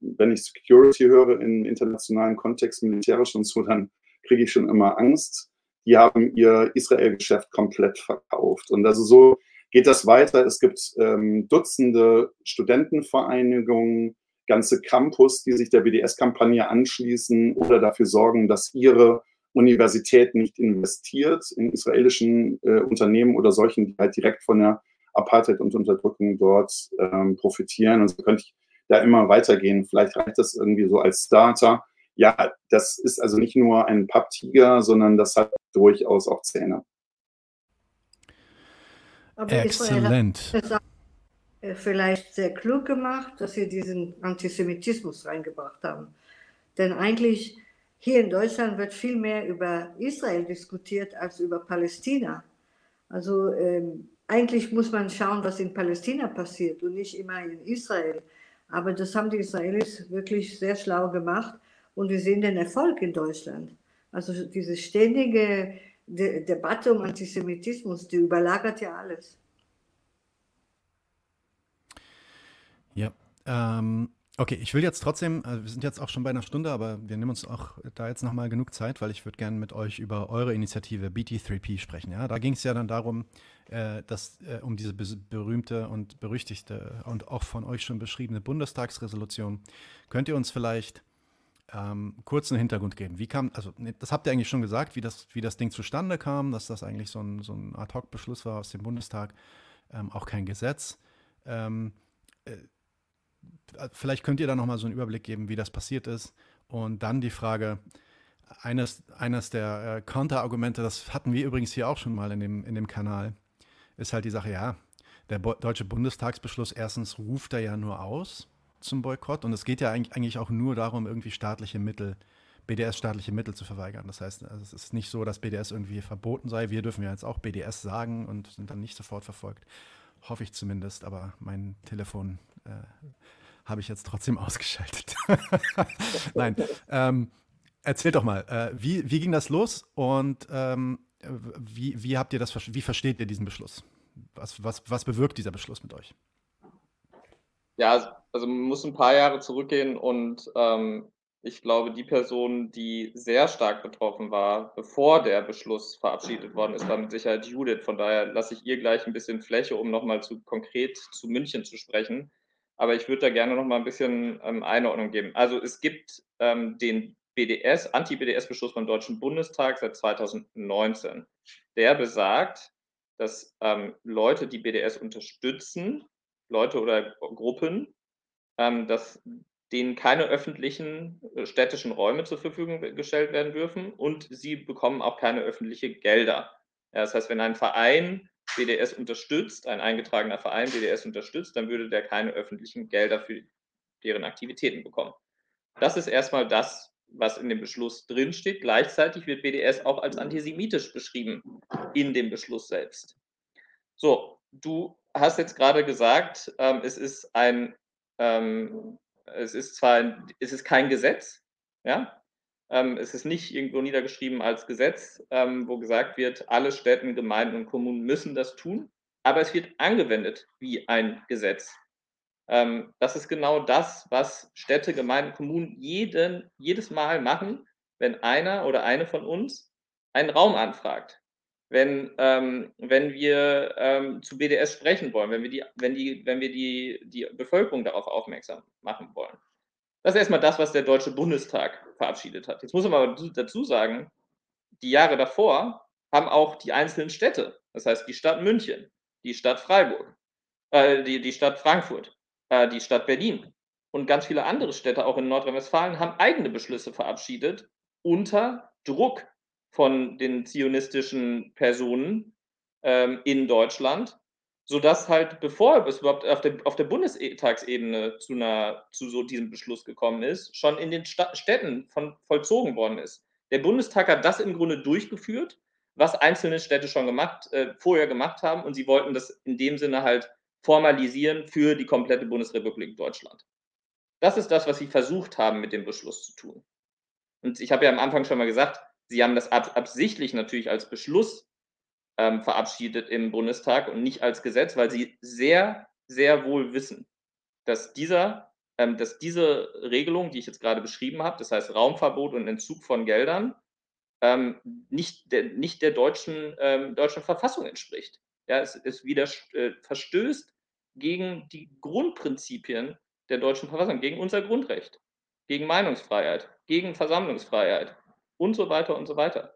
Wenn ich Security höre im internationalen Kontext, militärisch und so, dann kriege ich schon immer Angst. Die haben ihr Israel-Geschäft komplett verkauft. Und also so geht das weiter. Es gibt ähm, Dutzende Studentenvereinigungen, ganze Campus, die sich der BDS-Kampagne anschließen oder dafür sorgen, dass ihre Universität nicht investiert in israelischen äh, Unternehmen oder solchen, die halt direkt von der Apartheid und Unterdrückung dort ähm, profitieren. Und so könnte ich da immer weitergehen. Vielleicht reicht das irgendwie so als Starter. Ja, das ist also nicht nur ein Papptiger, sondern das hat durchaus auch Zähne. Aber Exzellent. Hat vielleicht sehr klug gemacht, dass sie diesen Antisemitismus reingebracht haben. Denn eigentlich hier in Deutschland wird viel mehr über Israel diskutiert als über Palästina. Also ähm, eigentlich muss man schauen, was in Palästina passiert und nicht immer in Israel. Aber das haben die Israelis wirklich sehr schlau gemacht und wir sehen den Erfolg in Deutschland. Also diese ständige De Debatte um Antisemitismus, die überlagert ja alles. Ja, ähm, okay, ich will jetzt trotzdem, also wir sind jetzt auch schon bei einer Stunde, aber wir nehmen uns auch da jetzt nochmal genug Zeit, weil ich würde gerne mit euch über eure Initiative BT3P sprechen. Ja, da ging es ja dann darum, äh, dass, äh, um diese berühmte und berüchtigte und auch von euch schon beschriebene Bundestagsresolution. Könnt ihr uns vielleicht ähm, kurzen Hintergrund geben. Wie kam, also das habt ihr eigentlich schon gesagt, wie das, wie das Ding zustande kam, dass das eigentlich so ein, so ein Ad-Hoc-Beschluss war aus dem Bundestag, ähm, auch kein Gesetz. Ähm, äh, vielleicht könnt ihr da nochmal so einen Überblick geben, wie das passiert ist. Und dann die Frage, eines, eines der äh, Counterargumente, das hatten wir übrigens hier auch schon mal in dem, in dem Kanal, ist halt die Sache, ja, der Bo deutsche Bundestagsbeschluss erstens ruft er ja nur aus, zum Boykott. Und es geht ja eigentlich auch nur darum, irgendwie staatliche Mittel, BDS-staatliche Mittel zu verweigern. Das heißt, also es ist nicht so, dass BDS irgendwie verboten sei. Wir dürfen ja jetzt auch BDS sagen und sind dann nicht sofort verfolgt. Hoffe ich zumindest, aber mein Telefon äh, habe ich jetzt trotzdem ausgeschaltet. Nein. Ähm, erzähl doch mal, äh, wie, wie ging das los und ähm, wie, wie habt ihr das, wie versteht ihr diesen Beschluss? Was, was, was bewirkt dieser Beschluss mit euch? Ja, also man muss ein paar Jahre zurückgehen und ähm, Ich glaube, die Person, die sehr stark betroffen war, bevor der Beschluss verabschiedet worden ist, war mit Sicherheit Judith. Von daher lasse ich ihr gleich ein bisschen Fläche, um nochmal zu konkret zu München zu sprechen. Aber ich würde da gerne noch mal ein bisschen ähm, Einordnung geben. Also es gibt ähm, den BDS, Anti-BDS-Beschluss beim Deutschen Bundestag seit 2019. Der besagt, dass ähm, Leute, die BDS unterstützen, Leute oder Gruppen, ähm, dass denen keine öffentlichen äh, städtischen Räume zur Verfügung gestellt werden dürfen und sie bekommen auch keine öffentlichen Gelder. Ja, das heißt, wenn ein Verein BDS unterstützt, ein eingetragener Verein BDS unterstützt, dann würde der keine öffentlichen Gelder für deren Aktivitäten bekommen. Das ist erstmal das, was in dem Beschluss drinsteht. Gleichzeitig wird BDS auch als antisemitisch beschrieben in dem Beschluss selbst. So, du hast jetzt gerade gesagt, ähm, es ist ein, ähm, es ist zwar, ein, es ist kein Gesetz, ja, ähm, es ist nicht irgendwo niedergeschrieben als Gesetz, ähm, wo gesagt wird, alle Städten, Gemeinden und Kommunen müssen das tun, aber es wird angewendet wie ein Gesetz. Ähm, das ist genau das, was Städte, Gemeinden, Kommunen jeden, jedes Mal machen, wenn einer oder eine von uns einen Raum anfragt. Wenn, ähm, wenn wir ähm, zu BDS sprechen wollen, wenn wir, die, wenn die, wenn wir die, die Bevölkerung darauf aufmerksam machen wollen. Das ist erstmal das, was der Deutsche Bundestag verabschiedet hat. Jetzt muss man aber dazu sagen, die Jahre davor haben auch die einzelnen Städte, das heißt die Stadt München, die Stadt Freiburg, äh, die, die Stadt Frankfurt, äh, die Stadt Berlin und ganz viele andere Städte auch in Nordrhein-Westfalen haben eigene Beschlüsse verabschiedet unter Druck von den zionistischen Personen ähm, in Deutschland, sodass halt, bevor es überhaupt auf der, auf der Bundestagsebene zu, einer, zu so diesem Beschluss gekommen ist, schon in den Sta Städten von, vollzogen worden ist. Der Bundestag hat das im Grunde durchgeführt, was einzelne Städte schon gemacht, äh, vorher gemacht haben und sie wollten das in dem Sinne halt formalisieren für die komplette Bundesrepublik Deutschland. Das ist das, was sie versucht haben, mit dem Beschluss zu tun. Und ich habe ja am Anfang schon mal gesagt, sie haben das ab absichtlich natürlich als Beschluss ähm, verabschiedet im Bundestag und nicht als Gesetz, weil sie sehr, sehr wohl wissen, dass dieser, ähm, dass diese Regelung, die ich jetzt gerade beschrieben habe, das heißt Raumverbot und Entzug von Geldern, ähm, nicht, der, nicht der deutschen, ähm, deutschen Verfassung entspricht. Ja, es, es wieder äh, verstößt gegen die Grundprinzipien der deutschen Verfassung, gegen unser Grundrecht, gegen Meinungsfreiheit, gegen Versammlungsfreiheit und so weiter und so weiter.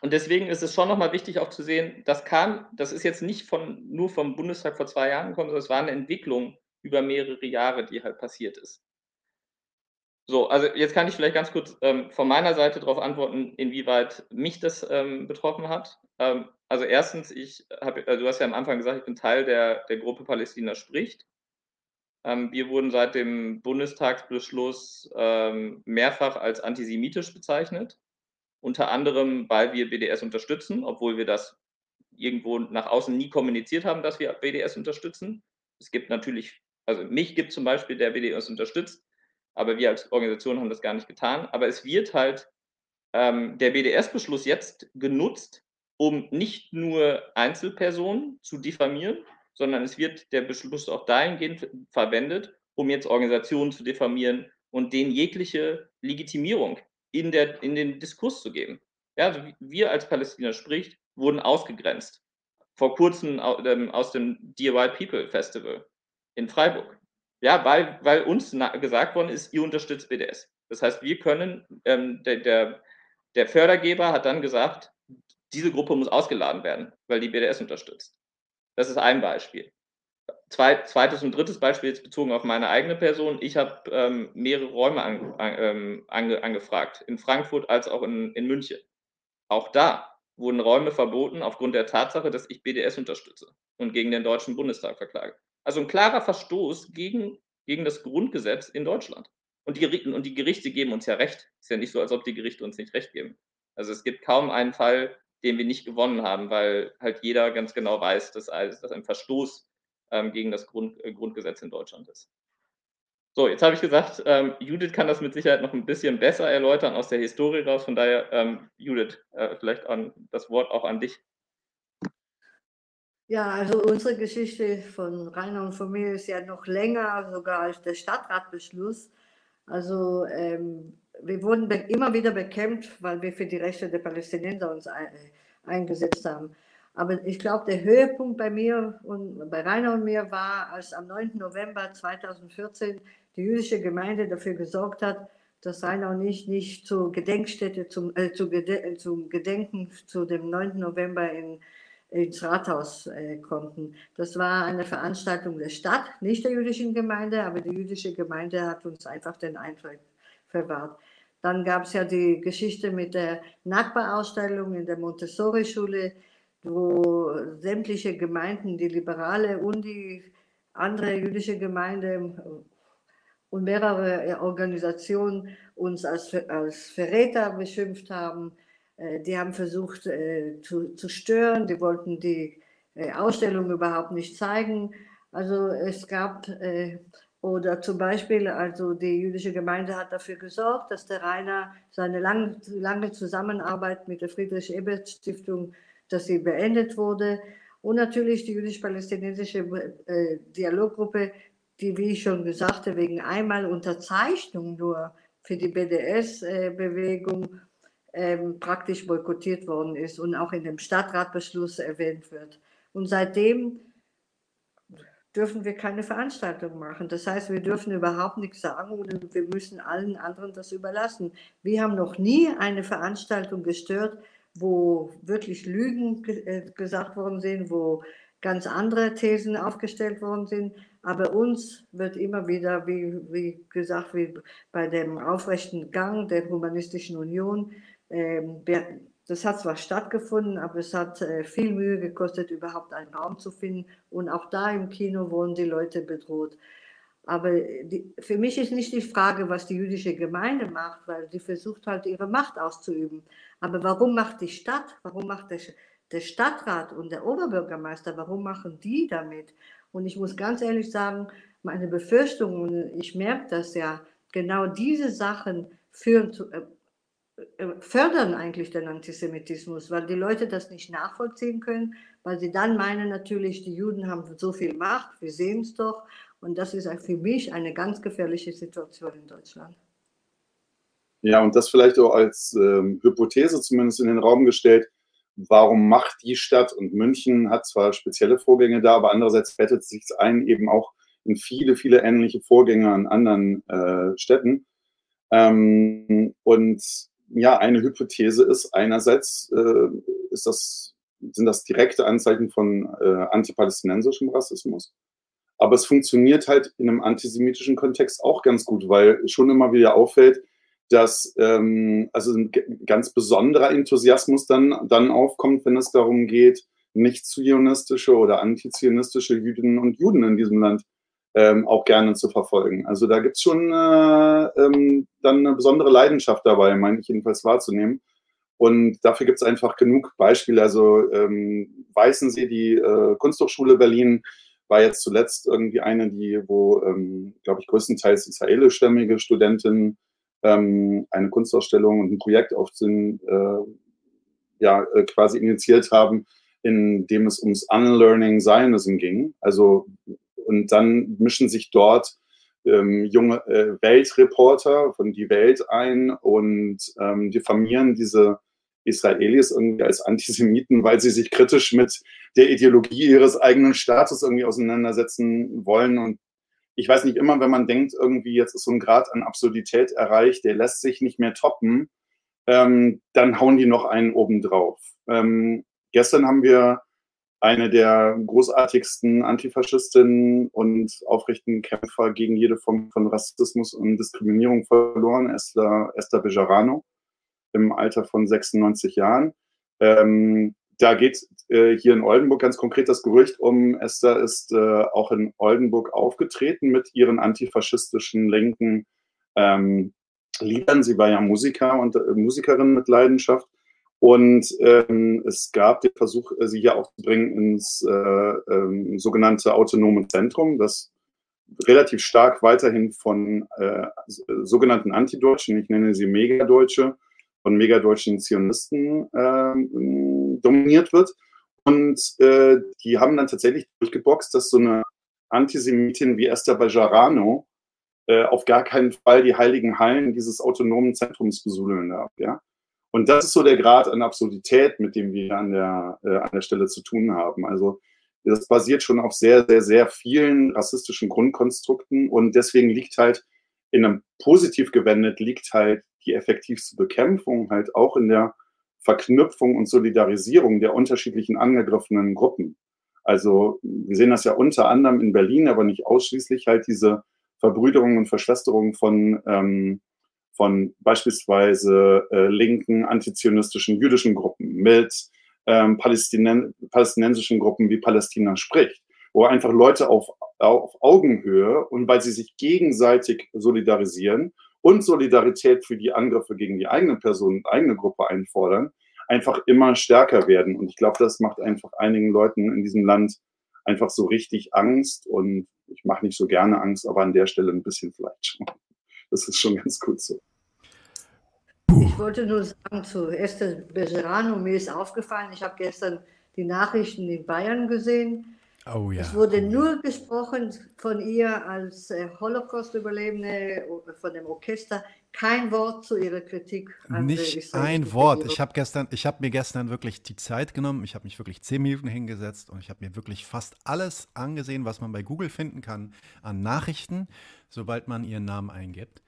Und deswegen ist es schon nochmal wichtig auch zu sehen, das kam, das ist jetzt nicht von, nur vom Bundestag vor zwei Jahren gekommen, sondern es war eine Entwicklung über mehrere Jahre, die halt passiert ist. So, also jetzt kann ich vielleicht ganz kurz ähm, von meiner Seite darauf antworten, inwieweit mich das ähm, betroffen hat. Ähm, also erstens, ich habe, also du hast ja am Anfang gesagt, ich bin Teil der, der Gruppe Palästina spricht. Ähm, wir wurden seit dem Bundestagsbeschluss ähm, mehrfach als antisemitisch bezeichnet unter anderem, weil wir BDS unterstützen, obwohl wir das irgendwo nach außen nie kommuniziert haben, dass wir BDS unterstützen. Es gibt natürlich, also mich gibt zum Beispiel, der BDS unterstützt, aber wir als Organisation haben das gar nicht getan. Aber es wird halt ähm, der BDS-Beschluss jetzt genutzt, um nicht nur Einzelpersonen zu diffamieren, sondern es wird der Beschluss auch dahingehend verwendet, um jetzt Organisationen zu diffamieren und denen jegliche Legitimierung in, der, in den Diskurs zu geben. Ja, also wir als Palästina spricht, wurden ausgegrenzt. Vor kurzem ähm, aus dem White People Festival in Freiburg. Ja, weil, weil uns gesagt worden ist, ihr unterstützt BDS. Das heißt, wir können, ähm, der, der, der Fördergeber hat dann gesagt, diese Gruppe muss ausgeladen werden, weil die BDS unterstützt. Das ist ein Beispiel. Zwei, zweites und drittes Beispiel jetzt bezogen auf meine eigene Person. Ich habe ähm, mehrere Räume an, an, ähm, ange, angefragt, in Frankfurt als auch in, in München. Auch da wurden Räume verboten aufgrund der Tatsache, dass ich BDS unterstütze und gegen den Deutschen Bundestag verklage. Also ein klarer Verstoß gegen, gegen das Grundgesetz in Deutschland. Und die, und die Gerichte geben uns ja recht. Ist ja nicht so, als ob die Gerichte uns nicht recht geben. Also es gibt kaum einen Fall, den wir nicht gewonnen haben, weil halt jeder ganz genau weiß, dass, dass ein Verstoß gegen das Grund, äh, Grundgesetz in Deutschland ist. So, jetzt habe ich gesagt, ähm, Judith kann das mit Sicherheit noch ein bisschen besser erläutern aus der Historie raus. Von daher, ähm, Judith, äh, vielleicht an, das Wort auch an dich. Ja, also unsere Geschichte von Rainer und von mir ist ja noch länger, sogar als der Stadtratbeschluss. Also ähm, wir wurden immer wieder bekämpft, weil wir für die Rechte der Palästinenser uns äh, eingesetzt haben. Aber ich glaube, der Höhepunkt bei mir und bei Rainer und mir war, als am 9. November 2014 die jüdische Gemeinde dafür gesorgt hat, dass Rainer und ich nicht zur Gedenkstätte, zum, äh, zu Gede zum Gedenken zu dem 9. November in, ins Rathaus äh, konnten. Das war eine Veranstaltung der Stadt, nicht der jüdischen Gemeinde, aber die jüdische Gemeinde hat uns einfach den Eintritt verwahrt. Dann gab es ja die Geschichte mit der Nachbarausstellung in der Montessori-Schule, wo sämtliche Gemeinden, die liberale und die andere jüdische Gemeinde und mehrere Organisationen uns als, als Verräter beschimpft haben. Äh, die haben versucht äh, zu, zu stören, die wollten die äh, Ausstellung überhaupt nicht zeigen. Also es gab, oder zum Beispiel, also die jüdische Gemeinde hat dafür gesorgt, dass der Rainer seine lange, lange Zusammenarbeit mit der Friedrich-Ebert-Stiftung dass sie beendet wurde. Und natürlich die jüdisch-palästinensische äh, Dialoggruppe, die, wie ich schon sagte, wegen einmal Unterzeichnung nur für die BDS-Bewegung ähm, praktisch boykottiert worden ist und auch in dem Stadtratbeschluss erwähnt wird. Und seitdem dürfen wir keine Veranstaltung machen. Das heißt, wir dürfen überhaupt nichts sagen und wir müssen allen anderen das überlassen. Wir haben noch nie eine Veranstaltung gestört, wo wirklich Lügen äh, gesagt worden sind, wo ganz andere Thesen aufgestellt worden sind. Aber uns wird immer wieder, wie, wie gesagt, wie bei dem aufrechten Gang der Humanistischen Union, ähm, das hat zwar stattgefunden, aber es hat äh, viel Mühe gekostet, überhaupt einen Raum zu finden. Und auch da im Kino wurden die Leute bedroht. Aber die, für mich ist nicht die Frage, was die jüdische Gemeinde macht, weil sie versucht halt ihre Macht auszuüben. Aber warum macht die Stadt, warum macht der, der Stadtrat und der Oberbürgermeister, warum machen die damit? Und ich muss ganz ehrlich sagen, meine Befürchtung, und ich merke das ja, genau diese Sachen führen zu, äh, äh, fördern eigentlich den Antisemitismus, weil die Leute das nicht nachvollziehen können, weil sie dann meinen natürlich, die Juden haben so viel Macht, wir sehen es doch. Und das ist für mich eine ganz gefährliche Situation in Deutschland. Ja, und das vielleicht auch als ähm, Hypothese zumindest in den Raum gestellt. Warum macht die Stadt und München hat zwar spezielle Vorgänge da, aber andererseits bettet sich ein eben auch in viele, viele ähnliche Vorgänge an anderen äh, Städten. Ähm, und ja, eine Hypothese ist einerseits äh, ist das, sind das direkte Anzeichen von äh, antipalästinensischem Rassismus. Aber es funktioniert halt in einem antisemitischen Kontext auch ganz gut, weil schon immer wieder auffällt, dass ähm, also ein ganz besonderer Enthusiasmus dann, dann aufkommt, wenn es darum geht, nicht zionistische oder antizionistische Jüdinnen und Juden in diesem Land ähm, auch gerne zu verfolgen. Also da gibt es schon äh, ähm, dann eine besondere Leidenschaft dabei, meine ich jedenfalls wahrzunehmen. Und dafür gibt es einfach genug Beispiele. Also ähm, Weißensee, die äh, Kunsthochschule Berlin, war jetzt zuletzt irgendwie eine, die, wo, ähm, glaube ich, größtenteils israelischstämmige Studentinnen ähm, eine Kunstausstellung und ein Projekt auf den, äh, ja, äh, quasi initiiert haben, in dem es ums Unlearning Zionism ging. Also, und dann mischen sich dort ähm, junge äh, Weltreporter von Die Welt ein und ähm, diffamieren diese Israelis irgendwie als Antisemiten, weil sie sich kritisch mit der Ideologie ihres eigenen Staates irgendwie auseinandersetzen wollen und ich weiß nicht, immer wenn man denkt, irgendwie jetzt ist so ein Grad an Absurdität erreicht, der lässt sich nicht mehr toppen, ähm, dann hauen die noch einen obendrauf. Ähm, gestern haben wir eine der großartigsten Antifaschistinnen und aufrechten Kämpfer gegen jede Form von Rassismus und Diskriminierung verloren, Esther, Esther Bejarano, im Alter von 96 Jahren. Ähm, da geht äh, hier in Oldenburg ganz konkret das Gerücht um, Esther ist äh, auch in Oldenburg aufgetreten mit ihren antifaschistischen linken ähm, Liedern. Sie war ja Musiker und äh, Musikerin mit Leidenschaft. Und ähm, es gab den Versuch, äh, sie hier auch zu bringen ins äh, ähm, sogenannte autonome Zentrum, das relativ stark weiterhin von äh, sogenannten Antideutschen, ich nenne sie Megadeutsche, von megadeutschen Zionisten äh, dominiert wird. Und äh, die haben dann tatsächlich durchgeboxt, dass so eine Antisemitin wie Esther Bajarano äh, auf gar keinen Fall die heiligen Hallen dieses autonomen Zentrums besudeln darf. Ja? Und das ist so der Grad an Absurdität, mit dem wir an der, äh, an der Stelle zu tun haben. Also das basiert schon auf sehr, sehr, sehr vielen rassistischen Grundkonstrukten und deswegen liegt halt in einem positiv gewendet, liegt halt die effektivste Bekämpfung halt auch in der Verknüpfung und Solidarisierung der unterschiedlichen angegriffenen Gruppen. Also wir sehen das ja unter anderem in Berlin, aber nicht ausschließlich halt diese Verbrüderung und Verschwesterung von, ähm, von beispielsweise äh, linken, antizionistischen, jüdischen Gruppen mit ähm, Palästinen palästinensischen Gruppen wie Palästina spricht, wo einfach Leute auf, auf Augenhöhe und weil sie sich gegenseitig solidarisieren und Solidarität für die Angriffe gegen die eigene Person, eigene Gruppe einfordern, einfach immer stärker werden. Und ich glaube, das macht einfach einigen Leuten in diesem Land einfach so richtig Angst. Und ich mache nicht so gerne Angst, aber an der Stelle ein bisschen vielleicht schon. Das ist schon ganz gut so. Ich wollte nur sagen zu Esther Bejerano, mir ist aufgefallen, ich habe gestern die Nachrichten in Bayern gesehen. Oh, ja. Es wurde oh nur gesprochen von ihr als äh, Holocaust-Überlebende, von dem Orchester. Kein Wort zu ihrer Kritik. Nicht ein Wort. Ich habe gestern, ich habe mir gestern wirklich die Zeit genommen. Ich habe mich wirklich zehn Minuten hingesetzt und ich habe mir wirklich fast alles angesehen, was man bei Google finden kann an Nachrichten, sobald man ihren Namen eingibt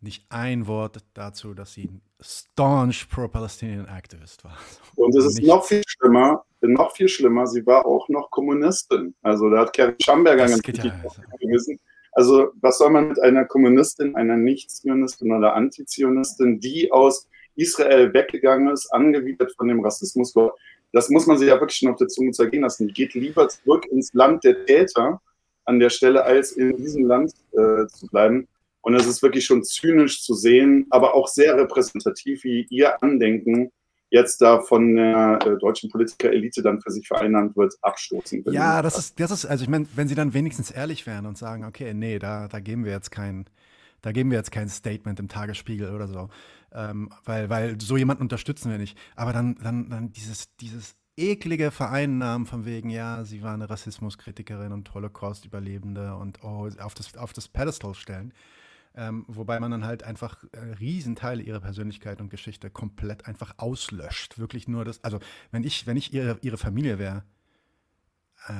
nicht ein Wort dazu, dass sie ein staunch pro-Palestinian Activist war. Und es ist nicht. noch viel schlimmer, noch viel schlimmer, sie war auch noch Kommunistin. Also da hat Karen Schamberger ganz richtig ja, gewesen. Also was soll man mit einer Kommunistin, einer Nicht-Zionistin oder Antizionistin, die aus Israel weggegangen ist, angewidert von dem Rassismus, das muss man sich ja wirklich noch dazu zergehen lassen. Die geht lieber zurück ins Land der Täter an der Stelle, als in diesem Land äh, zu bleiben. Und es ist wirklich schon zynisch zu sehen, aber auch sehr repräsentativ, wie ihr Andenken jetzt da von der äh, deutschen Politikerelite dann für sich vereinnahmt wird, abstoßen. Ja, das ist, das ist, also ich meine, wenn sie dann wenigstens ehrlich wären und sagen, okay, nee, da, da geben wir jetzt kein, da geben wir jetzt kein Statement im Tagesspiegel oder so, ähm, weil, weil so jemanden unterstützen wir nicht. Aber dann, dann, dann dieses, dieses eklige Vereinnahmen von wegen, ja, sie war eine Rassismuskritikerin und Holocaust-Überlebende und oh, auf das, auf das Pedestal stellen. Ähm, wobei man dann halt einfach äh, Riesenteile ihrer Persönlichkeit und Geschichte komplett einfach auslöscht. Wirklich nur das, also wenn ich, wenn ich ihre, ihre Familie wäre, äh,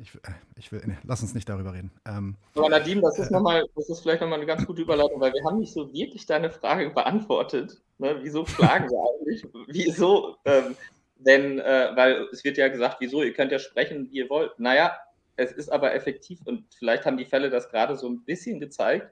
ich, äh, ich, will, nee, lass uns nicht darüber reden. Ähm, Aber Nadim, das ist, äh, noch mal, das ist vielleicht nochmal eine ganz gute Überleitung, weil wir haben nicht so wirklich deine Frage beantwortet. Ne? Wieso schlagen sie eigentlich? Wieso? Ähm, denn, äh, weil es wird ja gesagt, wieso, ihr könnt ja sprechen, wie ihr wollt. Naja, es ist aber effektiv und vielleicht haben die Fälle das gerade so ein bisschen gezeigt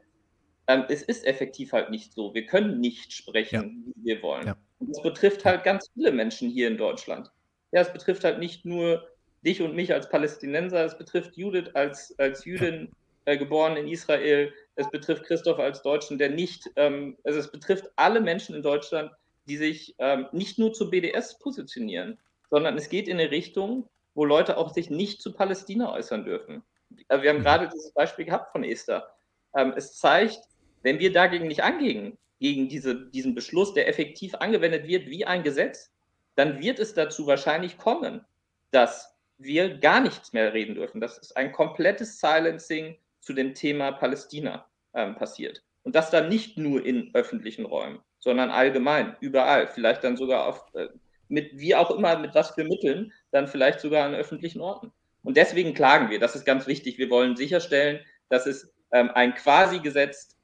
ähm, es ist effektiv halt nicht so. Wir können nicht sprechen, ja. wie wir wollen. Ja. Und das betrifft halt ganz viele Menschen hier in Deutschland. Ja, es betrifft halt nicht nur dich und mich als Palästinenser, es betrifft Judith als, als Jüdin, äh, geboren in Israel, es betrifft Christoph als Deutschen, der nicht, ähm, also es betrifft alle Menschen in Deutschland, die sich ähm, nicht nur zu BDS positionieren, sondern es geht in eine Richtung, wo Leute auch sich nicht zu Palästina äußern dürfen. Wir haben mhm. gerade dieses Beispiel gehabt von Esther. Ähm, es zeigt, wenn wir dagegen nicht angehen, gegen diese, diesen Beschluss, der effektiv angewendet wird wie ein Gesetz, dann wird es dazu wahrscheinlich kommen, dass wir gar nichts mehr reden dürfen. Das ist ein komplettes Silencing zu dem Thema Palästina ähm, passiert. Und das dann nicht nur in öffentlichen Räumen, sondern allgemein, überall, vielleicht dann sogar auf, äh, mit wie auch immer, mit was für Mitteln, dann vielleicht sogar an öffentlichen Orten. Und deswegen klagen wir, das ist ganz wichtig. Wir wollen sicherstellen, dass es ähm, ein Quasi-Gesetz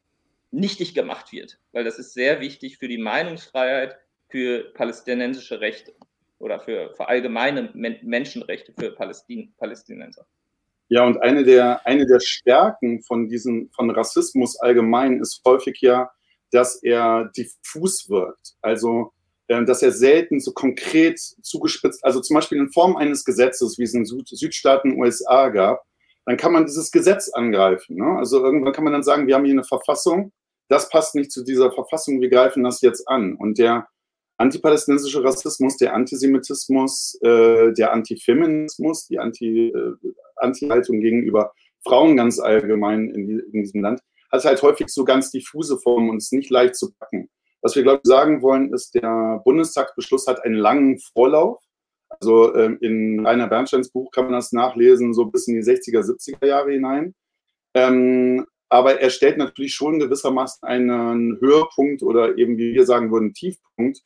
nichtig gemacht wird, weil das ist sehr wichtig für die Meinungsfreiheit, für palästinensische Rechte oder für, für allgemeine Men Menschenrechte für Palästin Palästinenser. Ja, und eine der, eine der Stärken von diesem, von Rassismus allgemein ist häufig ja, dass er diffus wirkt. Also, äh, dass er selten so konkret zugespitzt, also zum Beispiel in Form eines Gesetzes, wie es in Süd Südstaaten USA gab, dann kann man dieses Gesetz angreifen. Ne? Also irgendwann kann man dann sagen, wir haben hier eine Verfassung, das passt nicht zu dieser Verfassung, wir greifen das jetzt an. Und der antipalästinensische Rassismus, der Antisemitismus, äh, der Antifeminismus, die Anti, äh, Anti-Haltung gegenüber Frauen ganz allgemein in, in, diesem Land, hat halt häufig so ganz diffuse Formen und ist nicht leicht zu packen. Was wir, glaube ich, sagen wollen, ist, der Bundestagsbeschluss hat einen langen Vorlauf. Also äh, in Rainer Bernsteins Buch kann man das nachlesen, so bis in die 60er, 70er Jahre hinein. Ähm, aber er stellt natürlich schon gewissermaßen einen Höhepunkt oder eben, wie wir sagen würden, Tiefpunkt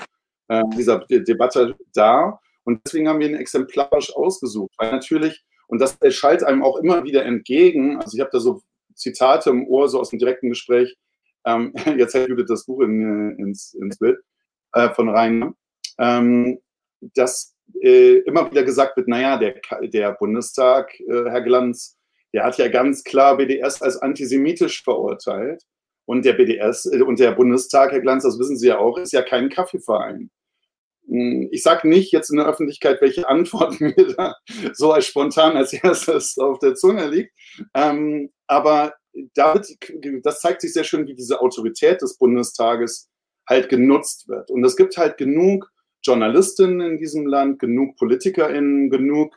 äh, dieser Debatte dar. Und deswegen haben wir ihn exemplarisch ausgesucht, weil natürlich, und das schallt einem auch immer wieder entgegen, also ich habe da so Zitate im Ohr, so aus dem direkten Gespräch, ähm, jetzt hält Judith das Buch in, ins, ins Bild äh, von Rainer, ähm, dass äh, immer wieder gesagt wird, naja, der, der Bundestag, äh, Herr Glanz, der hat ja ganz klar BDS als antisemitisch verurteilt. Und der BDS äh, und der Bundestag, Herr Glanz, das wissen Sie ja auch, ist ja kein Kaffeeverein. Hm, ich sage nicht jetzt in der Öffentlichkeit, welche Antworten mir da so als spontan als erstes auf der Zunge liegt. Ähm, aber damit, das zeigt sich sehr schön, wie diese Autorität des Bundestages halt genutzt wird. Und es gibt halt genug Journalistinnen in diesem Land, genug PolitikerInnen, genug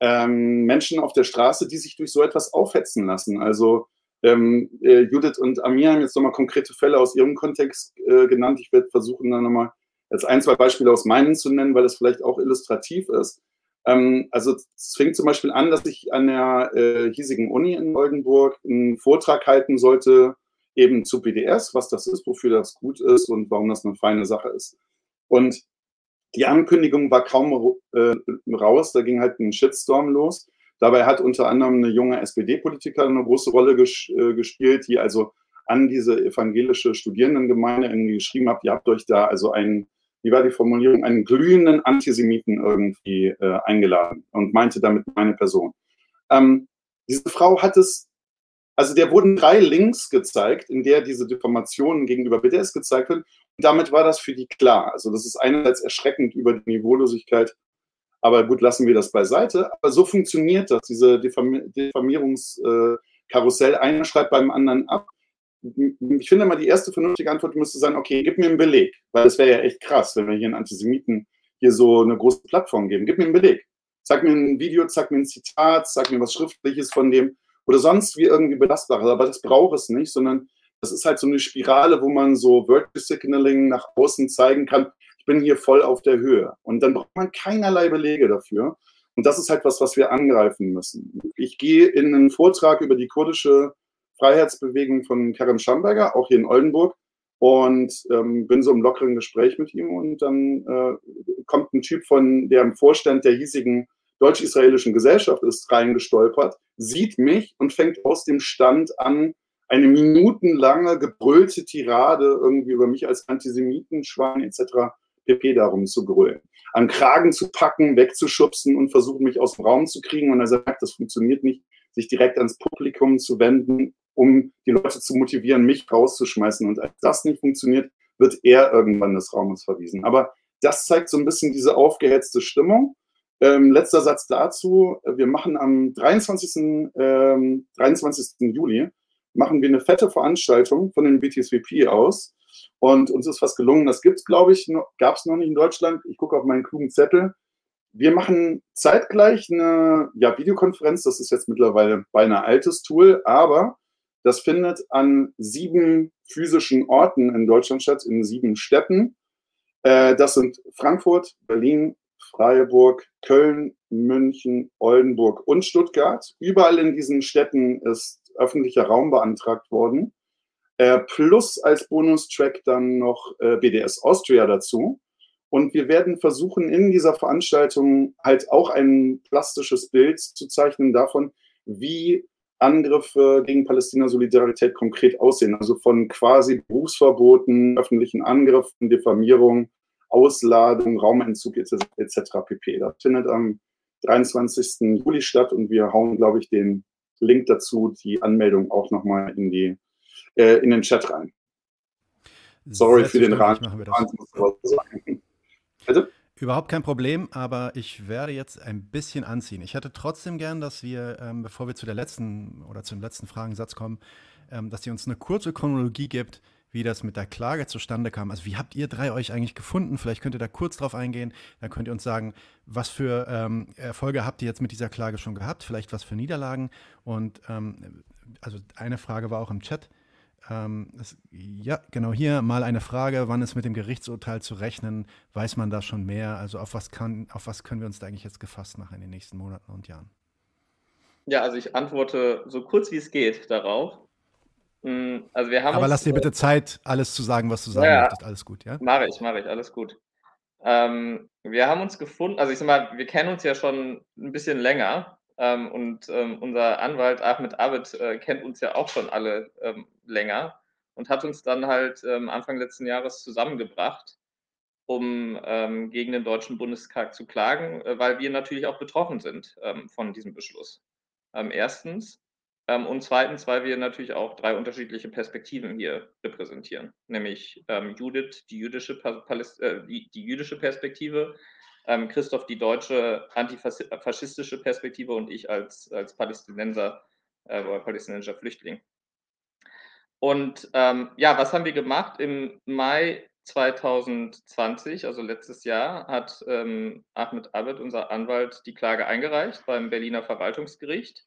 ähm, Menschen auf der Straße, die sich durch so etwas aufhetzen lassen. Also ähm, äh, Judith und Amir haben jetzt nochmal konkrete Fälle aus ihrem Kontext äh, genannt. Ich werde versuchen, dann nochmal jetzt ein, zwei Beispiele aus meinen zu nennen, weil das vielleicht auch illustrativ ist. Ähm, also es fängt zum Beispiel an, dass ich an der äh, hiesigen Uni in Oldenburg einen Vortrag halten sollte, eben zu BDS, was das ist, wofür das gut ist und warum das eine feine Sache ist. Und die Ankündigung war kaum äh, raus, da ging halt ein Shitstorm los. Dabei hat unter anderem eine junge SPD-Politikerin eine große Rolle ges äh, gespielt, die also an diese evangelische Studierendengemeinde irgendwie geschrieben hat, ihr habt euch da also einen, wie war die Formulierung, einen glühenden Antisemiten irgendwie äh, eingeladen und meinte damit meine Person. Ähm, diese Frau hat es also der wurden drei Links gezeigt, in der diese Deformationen gegenüber BDS gezeigt werden. Damit war das für die klar. Also das ist einerseits erschreckend über die Niveaulosigkeit, aber gut, lassen wir das beiseite. Aber so funktioniert das, diese Diffamierungskarussell. Einer schreibt beim anderen ab. Ich finde mal, die erste vernünftige Antwort müsste sein, okay, gib mir einen Beleg. Weil es wäre ja echt krass, wenn wir hier einen Antisemiten hier so eine große Plattform geben. Gib mir einen Beleg. Zeig mir ein Video, zeig mir ein Zitat, zeig mir was Schriftliches von dem oder sonst wie irgendwie belastbares. Aber das braucht es nicht, sondern das ist halt so eine Spirale, wo man so Virtual Signaling nach außen zeigen kann, ich bin hier voll auf der Höhe. Und dann braucht man keinerlei Belege dafür. Und das ist halt was, was wir angreifen müssen. Ich gehe in einen Vortrag über die kurdische Freiheitsbewegung von Kerem Schamberger, auch hier in Oldenburg, und ähm, bin so im lockeren Gespräch mit ihm. Und dann äh, kommt ein Typ von, der im Vorstand der hiesigen deutsch-israelischen Gesellschaft ist, reingestolpert, sieht mich und fängt aus dem Stand an, eine minutenlange gebrüllte Tirade irgendwie über mich als Antisemiten, Schwein etc. pp. darum zu grüllen. An Kragen zu packen, wegzuschubsen und versuchen, mich aus dem Raum zu kriegen. Und er sagt, das funktioniert nicht, sich direkt ans Publikum zu wenden, um die Leute zu motivieren, mich rauszuschmeißen. Und als das nicht funktioniert, wird er irgendwann des Raumes verwiesen. Aber das zeigt so ein bisschen diese aufgehetzte Stimmung. Ähm, letzter Satz dazu. Wir machen am 23. Ähm, 23. Juli machen wir eine fette Veranstaltung von den BTSVP aus. Und uns ist was gelungen. Das gibt es, glaube ich, gab es noch nicht in Deutschland. Ich gucke auf meinen klugen Zettel. Wir machen zeitgleich eine ja, Videokonferenz. Das ist jetzt mittlerweile beinahe altes Tool, aber das findet an sieben physischen Orten in Deutschland statt, in sieben Städten. Äh, das sind Frankfurt, Berlin, Freiburg, Köln, München, Oldenburg und Stuttgart. Überall in diesen Städten ist öffentlicher Raum beantragt worden. Äh, plus als Bonustrack dann noch äh, BDS Austria dazu. Und wir werden versuchen, in dieser Veranstaltung halt auch ein plastisches Bild zu zeichnen davon, wie Angriffe gegen Palästina-Solidarität konkret aussehen. Also von quasi Berufsverboten, öffentlichen Angriffen, Diffamierung Ausladung, Raumentzug etc. pp. Das findet am 23. Juli statt und wir hauen, glaube ich, den Link dazu, die Anmeldung auch nochmal in, die, äh, in den Chat rein. Sorry für den Rat. Bitte? Überhaupt kein Problem, aber ich werde jetzt ein bisschen anziehen. Ich hätte trotzdem gern, dass wir, ähm, bevor wir zu der letzten oder zum letzten Fragensatz kommen, ähm, dass ihr uns eine kurze Chronologie gibt, wie das mit der Klage zustande kam. Also wie habt ihr drei euch eigentlich gefunden? Vielleicht könnt ihr da kurz drauf eingehen. Dann könnt ihr uns sagen, was für ähm, Erfolge habt ihr jetzt mit dieser Klage schon gehabt? Vielleicht was für Niederlagen? Und ähm, also eine Frage war auch im Chat. Ähm, das, ja, genau hier mal eine Frage, wann ist mit dem Gerichtsurteil zu rechnen? Weiß man da schon mehr? Also auf was, kann, auf was können wir uns da eigentlich jetzt gefasst machen in den nächsten Monaten und Jahren? Ja, also ich antworte so kurz wie es geht darauf. Hm, also wir haben Aber uns, lass dir bitte Zeit, alles zu sagen, was du sagen Ja, möchtest. Alles gut, ja? Mache ich, mache ich, alles gut. Ähm, wir haben uns gefunden, also ich sag mal, wir kennen uns ja schon ein bisschen länger ähm, und ähm, unser Anwalt Ahmed Abed äh, kennt uns ja auch schon alle ähm, länger und hat uns dann halt ähm, Anfang letzten Jahres zusammengebracht, um ähm, gegen den Deutschen Bundestag zu klagen, äh, weil wir natürlich auch betroffen sind von diesem Beschluss. Erstens. Ähm, und zweitens, weil wir natürlich auch drei unterschiedliche Perspektiven hier repräsentieren, nämlich ähm, Judith, die jüdische, äh, die, die jüdische Perspektive, ähm, Christoph, die deutsche antifaschistische Perspektive und ich als, als Palästinenser äh, oder palästinensischer Flüchtling. Und ähm, ja, was haben wir gemacht? Im Mai 2020, also letztes Jahr, hat ähm, Ahmed Abed, unser Anwalt, die Klage eingereicht beim Berliner Verwaltungsgericht.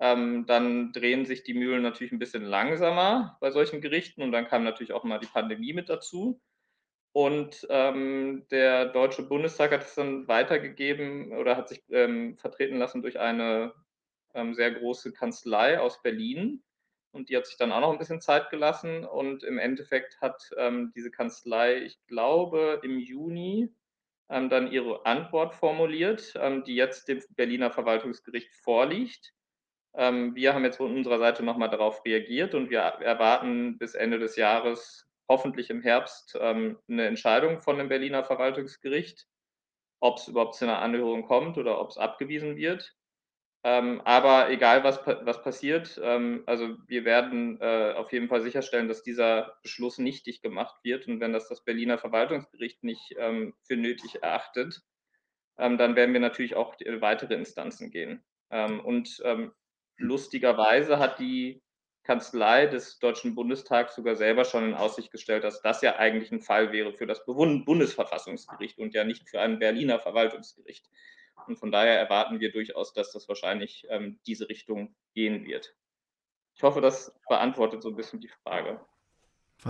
Ähm, dann drehen sich die Mühlen natürlich ein bisschen langsamer bei solchen Gerichten und dann kam natürlich auch mal die Pandemie mit dazu. Und ähm, der Deutsche Bundestag hat es dann weitergegeben oder hat sich ähm, vertreten lassen durch eine ähm, sehr große Kanzlei aus Berlin. Und die hat sich dann auch noch ein bisschen Zeit gelassen. Und im Endeffekt hat ähm, diese Kanzlei, ich glaube, im Juni ähm, dann ihre Antwort formuliert, die jetzt dem Berliner Verwaltungsgericht vorliegt. Ähm, wir haben jetzt von unserer Seite nochmal darauf reagiert und wir erwarten bis Ende des Jahres, hoffentlich im Herbst, ähm, eine Entscheidung von dem Berliner Verwaltungsgericht, ob es überhaupt zu einer Anhörung kommt oder ob es abgewiesen wird. Ähm, aber egal, was, was passiert, also wir werden äh, auf jeden Fall sicherstellen, dass dieser Beschluss nichtig gemacht wird. Und wenn das das Berliner Verwaltungsgericht nicht für nötig erachtet, dann werden wir natürlich auch weitere Instanzen gehen. und lustigerweise hat die Kanzlei des Deutschen Bundestags sogar selber schon in Aussicht gestellt, dass das ja eigentlich ein Fall wäre für das Bundesverfassungsgericht und ja nicht für ein Berliner Verwaltungsgericht. Und von daher erwarten wir durchaus, dass das wahrscheinlich ähm, diese Richtung gehen wird. Ich hoffe, das beantwortet so ein bisschen die Frage.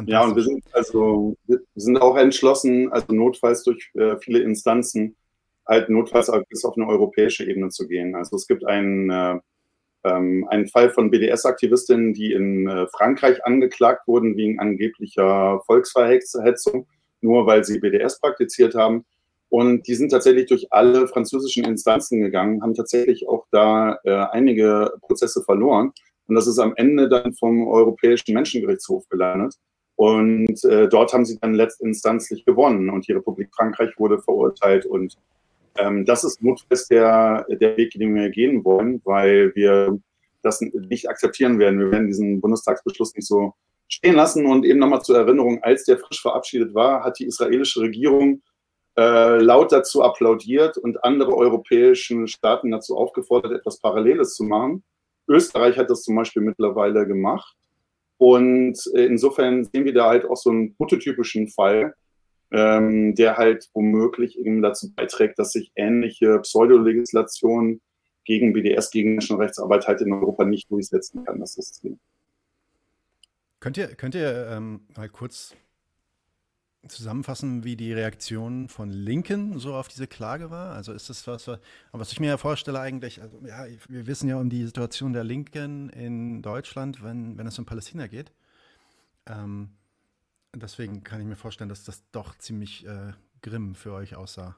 Ja, und wir sind also wir sind auch entschlossen, also notfalls durch äh, viele Instanzen halt notfalls bis auf eine europäische Ebene zu gehen. Also es gibt einen äh, ähm, ein Fall von BDS-Aktivistinnen, die in äh, Frankreich angeklagt wurden wegen angeblicher Volksverhetzung, nur weil sie BDS praktiziert haben. Und die sind tatsächlich durch alle französischen Instanzen gegangen, haben tatsächlich auch da äh, einige Prozesse verloren. Und das ist am Ende dann vom Europäischen Menschengerichtshof gelandet. Und äh, dort haben sie dann letztinstanzlich gewonnen und die Republik Frankreich wurde verurteilt und ähm, das ist notfalls der, der Weg, den wir gehen wollen, weil wir das nicht akzeptieren werden. Wir werden diesen Bundestagsbeschluss nicht so stehen lassen. Und eben nochmal zur Erinnerung, als der frisch verabschiedet war, hat die israelische Regierung äh, laut dazu applaudiert und andere europäischen Staaten dazu aufgefordert, etwas Paralleles zu machen. Österreich hat das zum Beispiel mittlerweile gemacht. Und äh, insofern sehen wir da halt auch so einen prototypischen Fall, ähm, der halt womöglich eben dazu beiträgt, dass sich ähnliche Pseudolegislation gegen BDS, gegen Menschenrechtsarbeit halt in Europa nicht durchsetzen kann. Das Ziel. Könnt ihr, könnt ihr ähm, mal kurz zusammenfassen, wie die Reaktion von Linken so auf diese Klage war? Also ist das was, was ich mir vorstelle eigentlich, also ja, wir wissen ja um die Situation der Linken in Deutschland, wenn, wenn es um Palästina geht. Ähm, Deswegen kann ich mir vorstellen, dass das doch ziemlich äh, grimm für euch aussah.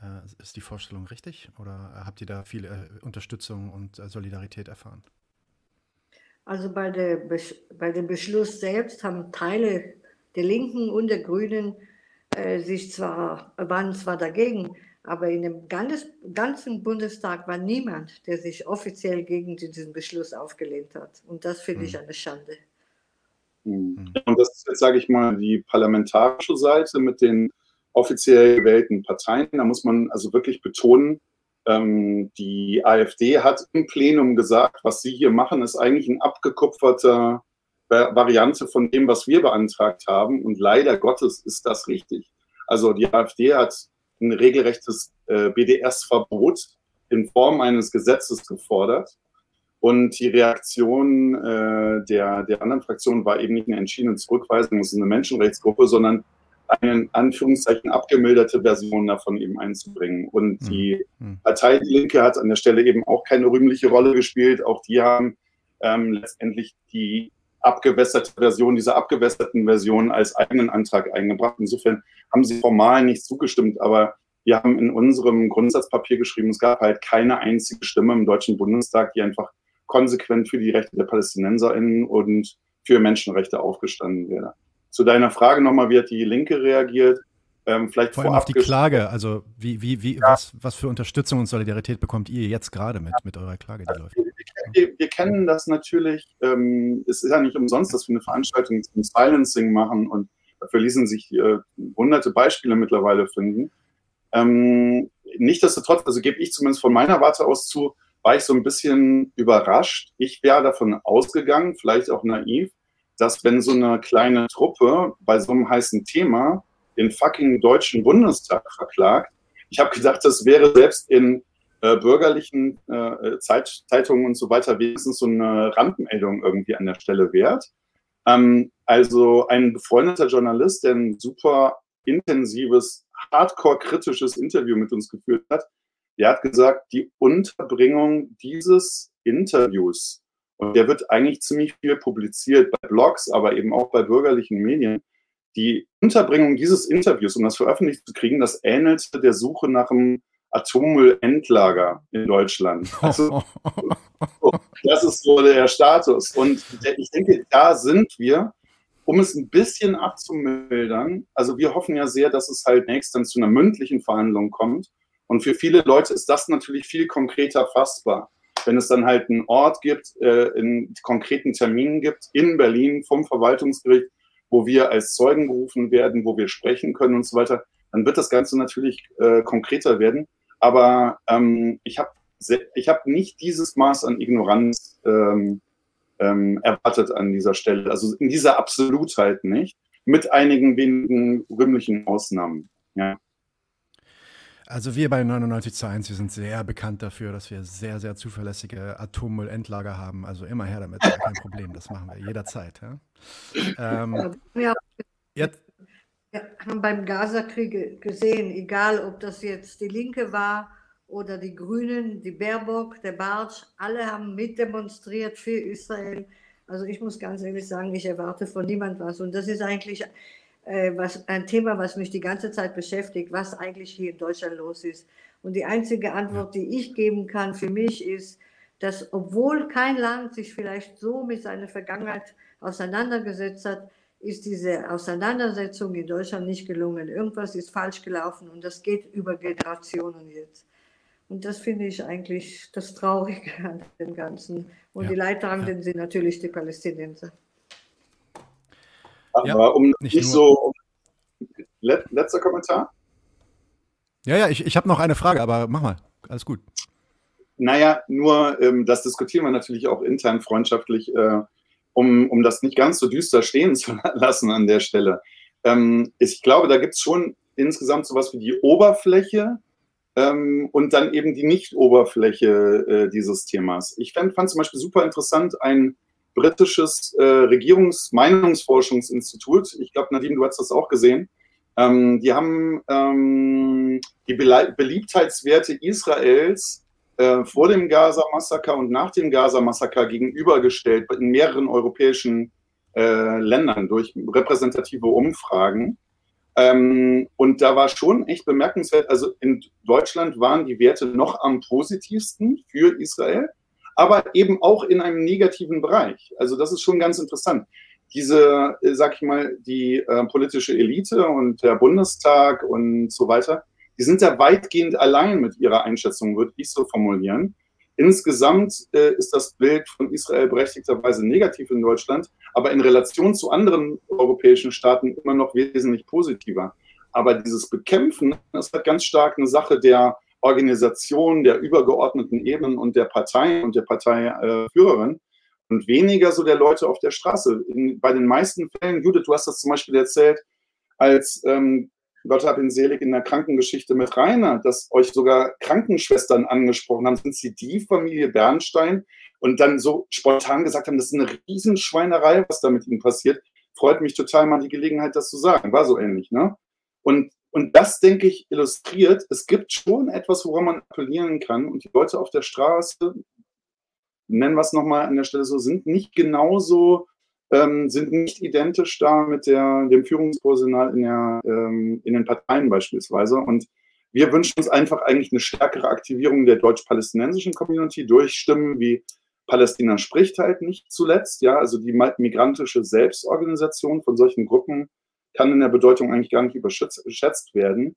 Äh, ist die Vorstellung richtig oder habt ihr da viel äh, Unterstützung und äh, Solidarität erfahren? Also bei, der bei dem Beschluss selbst haben Teile der Linken und der Grünen äh, sich zwar, waren zwar dagegen, aber in dem ganzen Bundestag war niemand, der sich offiziell gegen diesen Beschluss aufgelehnt hat. Und das finde hm. ich eine Schande. Mhm. Und das ist jetzt, sage ich mal, die parlamentarische Seite mit den offiziell gewählten Parteien. Da muss man also wirklich betonen, ähm, die AfD hat im Plenum gesagt, was sie hier machen, ist eigentlich ein abgekupferter Variante von dem, was wir beantragt haben. Und leider Gottes ist das richtig. Also die AfD hat ein regelrechtes äh, BDS-Verbot in Form eines Gesetzes gefordert. Und die Reaktion äh, der, der anderen Fraktionen war eben nicht eine entschiedene Zurückweisung, es ist eine Menschenrechtsgruppe, sondern eine in Anführungszeichen abgemilderte Version davon eben einzubringen. Und mhm. die mhm. Partei Die Linke hat an der Stelle eben auch keine rühmliche Rolle gespielt. Auch die haben ähm, letztendlich die abgewässerte Version dieser abgewässerten Version als eigenen Antrag eingebracht. Insofern haben sie formal nicht zugestimmt, aber wir haben in unserem Grundsatzpapier geschrieben, es gab halt keine einzige Stimme im Deutschen Bundestag, die einfach konsequent für die Rechte der PalästinenserInnen und für Menschenrechte aufgestanden wäre. Zu deiner Frage nochmal, wie hat die Linke reagiert? Ähm, vielleicht Vor allem auf die Klage, also wie, wie, wie, ja. was, was für Unterstützung und Solidarität bekommt ihr jetzt gerade mit, mit eurer Klage, die läuft? Wir, wir, wir kennen das natürlich, ähm, es ist ja nicht umsonst, dass wir eine Veranstaltung zum Silencing machen und dafür ließen sich äh, hunderte Beispiele mittlerweile finden. Ähm, Nichtsdestotrotz, also gebe ich zumindest von meiner Warte aus zu, war ich so ein bisschen überrascht. Ich wäre davon ausgegangen, vielleicht auch naiv, dass wenn so eine kleine Truppe bei so einem heißen Thema den fucking Deutschen Bundestag verklagt, ich habe gedacht, das wäre selbst in äh, bürgerlichen äh, Zeit, Zeitungen und so weiter wenigstens so eine Randmeldung irgendwie an der Stelle wert. Ähm, also ein befreundeter Journalist, der ein super intensives, hardcore-kritisches Interview mit uns geführt hat, der hat gesagt, die Unterbringung dieses Interviews, und der wird eigentlich ziemlich viel publiziert bei Blogs, aber eben auch bei bürgerlichen Medien, die Unterbringung dieses Interviews, um das veröffentlicht zu kriegen, das ähnelte der Suche nach einem Atommüllendlager in Deutschland. Also, das ist so der Status. Und ich denke, da sind wir, um es ein bisschen abzumildern. Also wir hoffen ja sehr, dass es halt nächst dann zu einer mündlichen Verhandlung kommt. Und für viele Leute ist das natürlich viel konkreter fassbar. Wenn es dann halt einen Ort gibt, äh, einen konkreten Termin gibt in Berlin vom Verwaltungsgericht, wo wir als Zeugen gerufen werden, wo wir sprechen können und so weiter, dann wird das Ganze natürlich äh, konkreter werden. Aber ähm, ich habe ich hab nicht dieses Maß an Ignoranz ähm, ähm, erwartet an dieser Stelle. Also in dieser Absolutheit nicht, mit einigen wenigen rühmlichen Ausnahmen. Ja. Also wir bei 99 zu 1, wir sind sehr bekannt dafür, dass wir sehr, sehr zuverlässige Atommüllendlager haben. Also immer her damit, kein Problem, das machen wir jederzeit. Ja? Ähm, ja, jetzt, wir haben beim Gaza-Krieg gesehen, egal ob das jetzt die Linke war oder die Grünen, die Baerbock, der Bartsch, alle haben mitdemonstriert für Israel. Also ich muss ganz ehrlich sagen, ich erwarte von niemand was. Und das ist eigentlich was, ein Thema, was mich die ganze Zeit beschäftigt, was eigentlich hier in Deutschland los ist. Und die einzige Antwort, die ich geben kann für mich, ist, dass obwohl kein Land sich vielleicht so mit seiner Vergangenheit auseinandergesetzt hat, ist diese Auseinandersetzung in Deutschland nicht gelungen. Irgendwas ist falsch gelaufen und das geht über Generationen jetzt. Und das finde ich eigentlich das Traurige an dem Ganzen. Und ja, die Leidtragenden ja. sind natürlich die Palästinenser. Aber ja, um nicht, nicht so. letzter Kommentar? Ja, ja, ich, ich habe noch eine Frage, aber mach mal. Alles gut. Naja, nur ähm, das diskutieren wir natürlich auch intern freundschaftlich. Äh, um, um das nicht ganz so düster stehen zu lassen an der Stelle. Ähm, ich glaube, da gibt es schon insgesamt sowas wie die Oberfläche ähm, und dann eben die Nicht-Oberfläche äh, dieses Themas. Ich fand, fand zum Beispiel super interessant ein britisches äh, Regierungsmeinungsforschungsinstitut. Ich glaube, Nadine, du hast das auch gesehen. Ähm, die haben ähm, die Beliebtheitswerte Israels äh, vor dem Gaza-Massaker und nach dem Gaza-Massaker gegenübergestellt in mehreren europäischen äh, Ländern durch repräsentative Umfragen. Ähm, und da war schon echt bemerkenswert, also in Deutschland waren die Werte noch am positivsten für Israel, aber eben auch in einem negativen Bereich. Also das ist schon ganz interessant. Diese, äh, sag ich mal, die äh, politische Elite und der Bundestag und so weiter, die sind da weitgehend allein mit ihrer Einschätzung, würde ich so formulieren. Insgesamt äh, ist das Bild von Israel berechtigterweise negativ in Deutschland, aber in Relation zu anderen europäischen Staaten immer noch wesentlich positiver. Aber dieses Bekämpfen, das hat ganz stark eine Sache der Organisation, der übergeordneten Ebenen und der Partei und der Parteiführerin und weniger so der Leute auf der Straße. In, bei den meisten Fällen, Judith, du hast das zum Beispiel erzählt, als ähm, Gott hab ihn selig in der Krankengeschichte mit Rainer, dass euch sogar Krankenschwestern angesprochen haben. Sind sie die Familie Bernstein? Und dann so spontan gesagt haben, das ist eine Riesenschweinerei, was da mit ihnen passiert. Freut mich total mal die Gelegenheit, das zu sagen. War so ähnlich, ne? Und, und das, denke ich, illustriert, es gibt schon etwas, woran man appellieren kann. Und die Leute auf der Straße, nennen wir es nochmal an der Stelle so, sind nicht genauso ähm, sind nicht identisch da mit der, dem Führungspersonal in, der, ähm, in den Parteien beispielsweise. Und wir wünschen uns einfach eigentlich eine stärkere Aktivierung der deutsch-palästinensischen Community durch Stimmen wie Palästina spricht halt nicht zuletzt, ja, also die migrantische Selbstorganisation von solchen Gruppen kann in der Bedeutung eigentlich gar nicht überschätzt werden.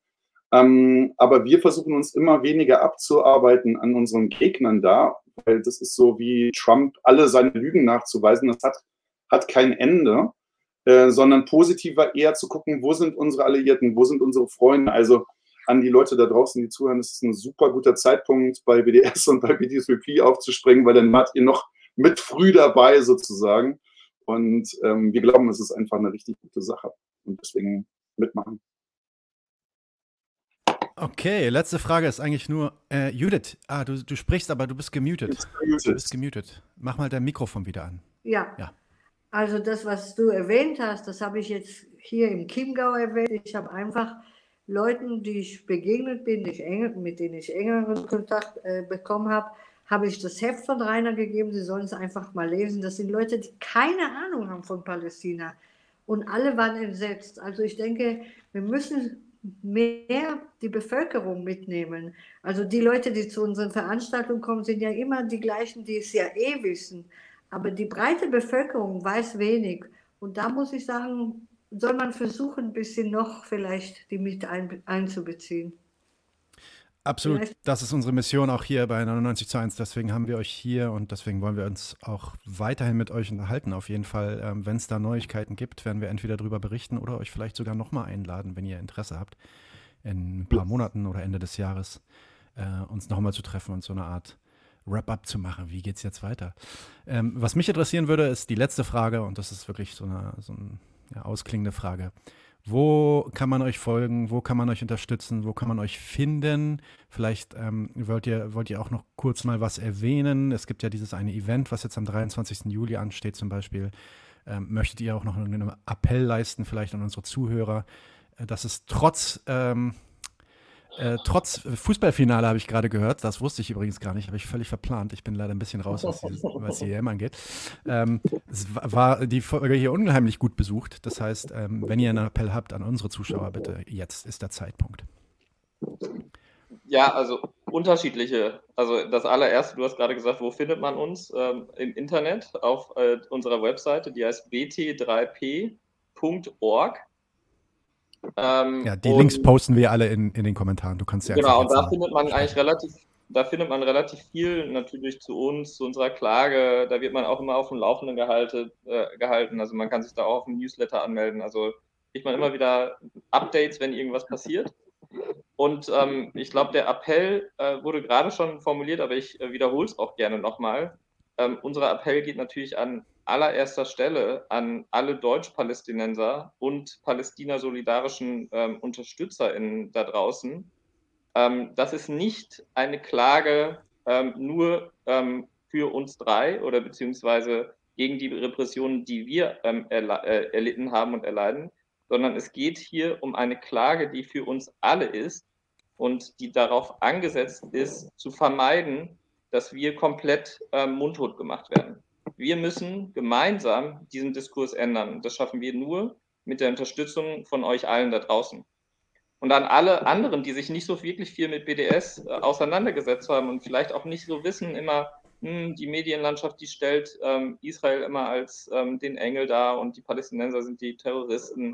Ähm, aber wir versuchen uns immer weniger abzuarbeiten an unseren Gegnern da, weil das ist so wie Trump alle seine Lügen nachzuweisen. Das hat hat kein Ende, äh, sondern positiver eher zu gucken, wo sind unsere Alliierten, wo sind unsere Freunde. Also an die Leute da draußen, die zuhören, ist es ein super guter Zeitpunkt, bei BDS und bei BDSVP aufzuspringen, weil dann wart ihr noch mit früh dabei sozusagen. Und ähm, wir glauben, es ist einfach eine richtig gute Sache. Und deswegen mitmachen. Okay, letzte Frage ist eigentlich nur, äh, Judith, ah, du, du sprichst, aber du bist gemutet. Du bist gemutet. Mach mal dein Mikrofon wieder an. Ja. ja. Also das, was du erwähnt hast, das habe ich jetzt hier im Chiemgau erwähnt. Ich habe einfach Leuten, die ich begegnet bin, die eng, mit denen ich engeren Kontakt äh, bekommen habe, habe ich das Heft von Rainer gegeben. Sie sollen es einfach mal lesen. Das sind Leute, die keine Ahnung haben von Palästina. Und alle waren entsetzt. Also ich denke, wir müssen mehr die Bevölkerung mitnehmen. Also die Leute, die zu unseren Veranstaltungen kommen, sind ja immer die gleichen, die es ja eh wissen. Aber die breite Bevölkerung weiß wenig. Und da muss ich sagen, soll man versuchen, ein bisschen noch vielleicht die mit ein, einzubeziehen. Absolut. Vielleicht. Das ist unsere Mission auch hier bei 99 zu 1. Deswegen haben wir euch hier und deswegen wollen wir uns auch weiterhin mit euch unterhalten. Auf jeden Fall, ähm, wenn es da Neuigkeiten gibt, werden wir entweder darüber berichten oder euch vielleicht sogar nochmal einladen, wenn ihr Interesse habt, in ein paar Monaten oder Ende des Jahres äh, uns nochmal zu treffen und so eine Art Wrap-up zu machen. Wie geht es jetzt weiter? Ähm, was mich interessieren würde, ist die letzte Frage und das ist wirklich so eine, so eine ja, ausklingende Frage. Wo kann man euch folgen? Wo kann man euch unterstützen? Wo kann man euch finden? Vielleicht ähm, wollt, ihr, wollt ihr auch noch kurz mal was erwähnen. Es gibt ja dieses eine Event, was jetzt am 23. Juli ansteht zum Beispiel. Ähm, möchtet ihr auch noch einen Appell leisten, vielleicht an unsere Zuhörer, äh, dass es trotz ähm, äh, trotz Fußballfinale habe ich gerade gehört, das wusste ich übrigens gar nicht, habe ich völlig verplant. Ich bin leider ein bisschen raus, was, dieses, was die EM angeht. Ähm, es war die Folge hier unheimlich gut besucht. Das heißt, ähm, wenn ihr einen Appell habt an unsere Zuschauer, bitte, jetzt ist der Zeitpunkt. Ja, also unterschiedliche. Also das allererste, du hast gerade gesagt, wo findet man uns? Ähm, Im Internet auf äh, unserer Webseite, die heißt bt3p.org. Ähm, ja, die Links posten wir alle in, in den Kommentaren. Du kannst ja Genau, und da findet man eigentlich relativ, da findet man relativ viel natürlich zu uns, zu unserer Klage. Da wird man auch immer auf dem Laufenden gehalten. Äh, gehalten. Also man kann sich da auch auf dem Newsletter anmelden. Also kriegt man immer wieder Updates, wenn irgendwas passiert. Und ähm, ich glaube, der Appell äh, wurde gerade schon formuliert, aber ich äh, wiederhole es auch gerne nochmal. Ähm, unser Appell geht natürlich an allererster Stelle an alle Deutsch-Palästinenser und Palästina-solidarischen ähm, UnterstützerInnen da draußen. Ähm, das ist nicht eine Klage ähm, nur ähm, für uns drei oder beziehungsweise gegen die Repressionen, die wir ähm, äh, erlitten haben und erleiden, sondern es geht hier um eine Klage, die für uns alle ist und die darauf angesetzt ist, zu vermeiden, dass wir komplett ähm, mundtot gemacht werden. Wir müssen gemeinsam diesen Diskurs ändern. Das schaffen wir nur mit der Unterstützung von euch allen da draußen. Und an alle anderen, die sich nicht so wirklich viel mit BDS äh, auseinandergesetzt haben und vielleicht auch nicht so wissen, immer, hm, die Medienlandschaft, die stellt ähm, Israel immer als ähm, den Engel dar und die Palästinenser sind die Terroristen.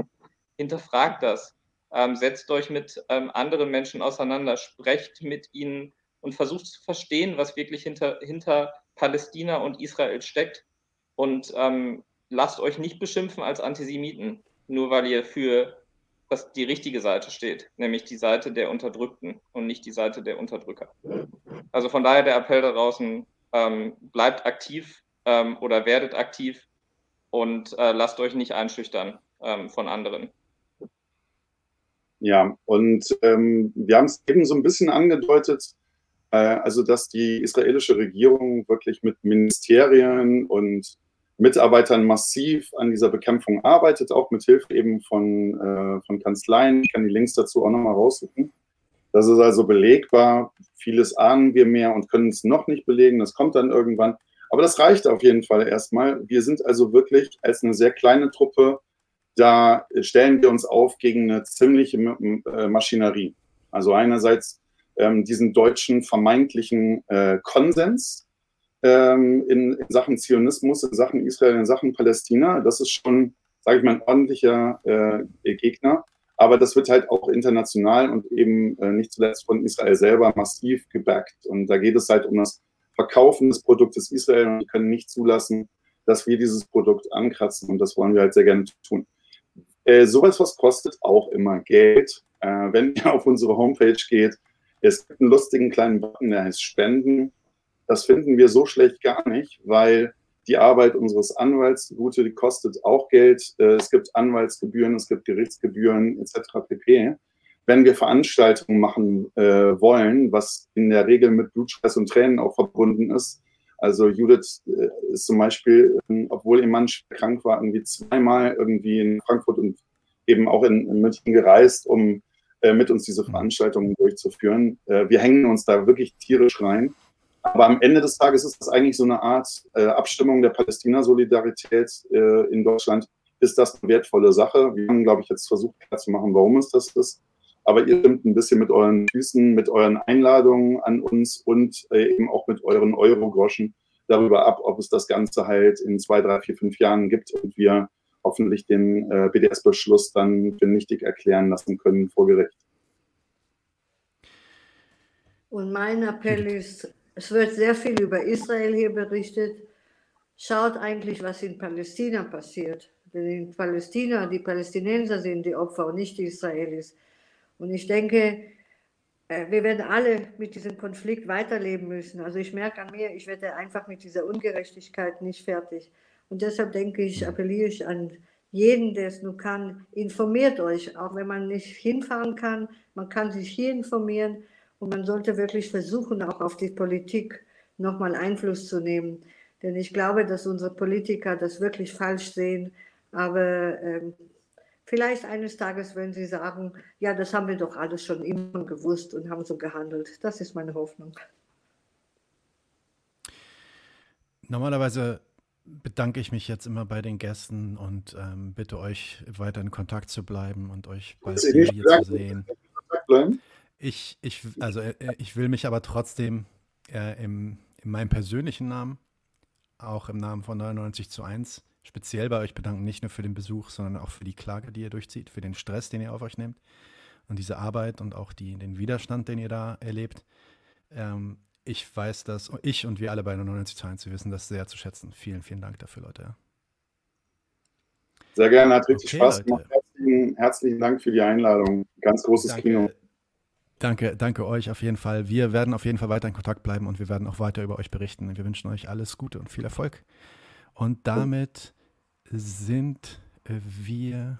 Hinterfragt das. Ähm, setzt euch mit ähm, anderen Menschen auseinander, sprecht mit ihnen und versucht zu verstehen, was wirklich hinter, hinter Palästina und Israel steckt. Und ähm, lasst euch nicht beschimpfen als Antisemiten, nur weil ihr für das, die richtige Seite steht, nämlich die Seite der Unterdrückten und nicht die Seite der Unterdrücker. Also von daher der Appell da draußen, ähm, bleibt aktiv ähm, oder werdet aktiv und äh, lasst euch nicht einschüchtern ähm, von anderen. Ja, und ähm, wir haben es eben so ein bisschen angedeutet, also dass die israelische Regierung wirklich mit Ministerien und Mitarbeitern massiv an dieser Bekämpfung arbeitet, auch mit Hilfe eben von, äh, von Kanzleien. Ich kann die Links dazu auch nochmal raussuchen. Das ist also belegbar. Vieles ahnen wir mehr und können es noch nicht belegen. Das kommt dann irgendwann. Aber das reicht auf jeden Fall erstmal. Wir sind also wirklich als eine sehr kleine Truppe, da stellen wir uns auf gegen eine ziemliche äh, Maschinerie. Also einerseits ähm, diesen deutschen vermeintlichen äh, Konsens ähm, in, in, Sachen Zionismus, in Sachen Israel, in Sachen Palästina. Das ist schon, sage ich mal, ein ordentlicher äh, Gegner. Aber das wird halt auch international und eben äh, nicht zuletzt von Israel selber massiv gebackt. Und da geht es halt um das Verkaufen des Produktes Israel und wir können nicht zulassen, dass wir dieses Produkt ankratzen. Und das wollen wir halt sehr gerne tun. Äh, sowas, was kostet auch immer Geld. Äh, wenn ihr auf unsere Homepage geht, es gibt einen lustigen kleinen Button, der heißt Spenden. Das finden wir so schlecht gar nicht, weil die Arbeit unseres Anwalts, gute, die kostet auch Geld. Äh, es gibt Anwaltsgebühren, es gibt Gerichtsgebühren etc. pp. Wenn wir Veranstaltungen machen äh, wollen, was in der Regel mit Blutstress und Tränen auch verbunden ist, also Judith äh, ist zum Beispiel, äh, obwohl ihr Mann krank war, irgendwie zweimal irgendwie in Frankfurt und eben auch in, in München gereist, um äh, mit uns diese Veranstaltungen durchzuführen. Äh, wir hängen uns da wirklich tierisch rein. Aber am Ende des Tages ist das eigentlich so eine Art äh, Abstimmung der Palästina-Solidarität äh, in Deutschland. Ist das eine wertvolle Sache? Wir haben, glaube ich, jetzt versucht klarzumachen, warum es das ist. Aber ihr stimmt ein bisschen mit euren Füßen, mit euren Einladungen an uns und äh, eben auch mit euren Euro-Groschen darüber ab, ob es das Ganze halt in zwei, drei, vier, fünf Jahren gibt und wir hoffentlich den äh, BDS-Beschluss dann für nichtig erklären lassen können vor Gericht. Und mein Appell ist, es wird sehr viel über Israel hier berichtet. Schaut eigentlich, was in Palästina passiert. Denn in Palästina, die Palästinenser sind die Opfer und nicht die Israelis. Und ich denke, äh, wir werden alle mit diesem Konflikt weiterleben müssen. Also ich merke an mir, ich werde einfach mit dieser Ungerechtigkeit nicht fertig. Und deshalb denke ich, appelliere ich an jeden, der es nur kann, informiert euch, auch wenn man nicht hinfahren kann. Man kann sich hier informieren. Und man sollte wirklich versuchen, auch auf die Politik nochmal Einfluss zu nehmen. Denn ich glaube, dass unsere Politiker das wirklich falsch sehen. Aber ähm, vielleicht eines Tages werden sie sagen, ja, das haben wir doch alles schon immer gewusst und haben so gehandelt. Das ist meine Hoffnung. Normalerweise bedanke ich mich jetzt immer bei den Gästen und ähm, bitte euch weiter in Kontakt zu bleiben und euch bald hier zu sehen. Ich, ich, also, äh, äh, ich will mich aber trotzdem äh, im, in meinem persönlichen Namen, auch im Namen von 99 zu 1, speziell bei euch bedanken, nicht nur für den Besuch, sondern auch für die Klage, die ihr durchzieht, für den Stress, den ihr auf euch nehmt und diese Arbeit und auch die, den Widerstand, den ihr da erlebt. Ähm, ich weiß das, ich und wir alle bei 99 zu 1, wir wissen das sehr zu schätzen. Vielen, vielen Dank dafür, Leute. Sehr gerne, hat richtig okay, Spaß gemacht. Herzlichen, herzlichen, Dank für die Einladung. Ganz großes Danke. Kino. Danke, danke euch auf jeden Fall. Wir werden auf jeden Fall weiter in Kontakt bleiben und wir werden auch weiter über euch berichten. Wir wünschen euch alles Gute und viel Erfolg. Und damit sind wir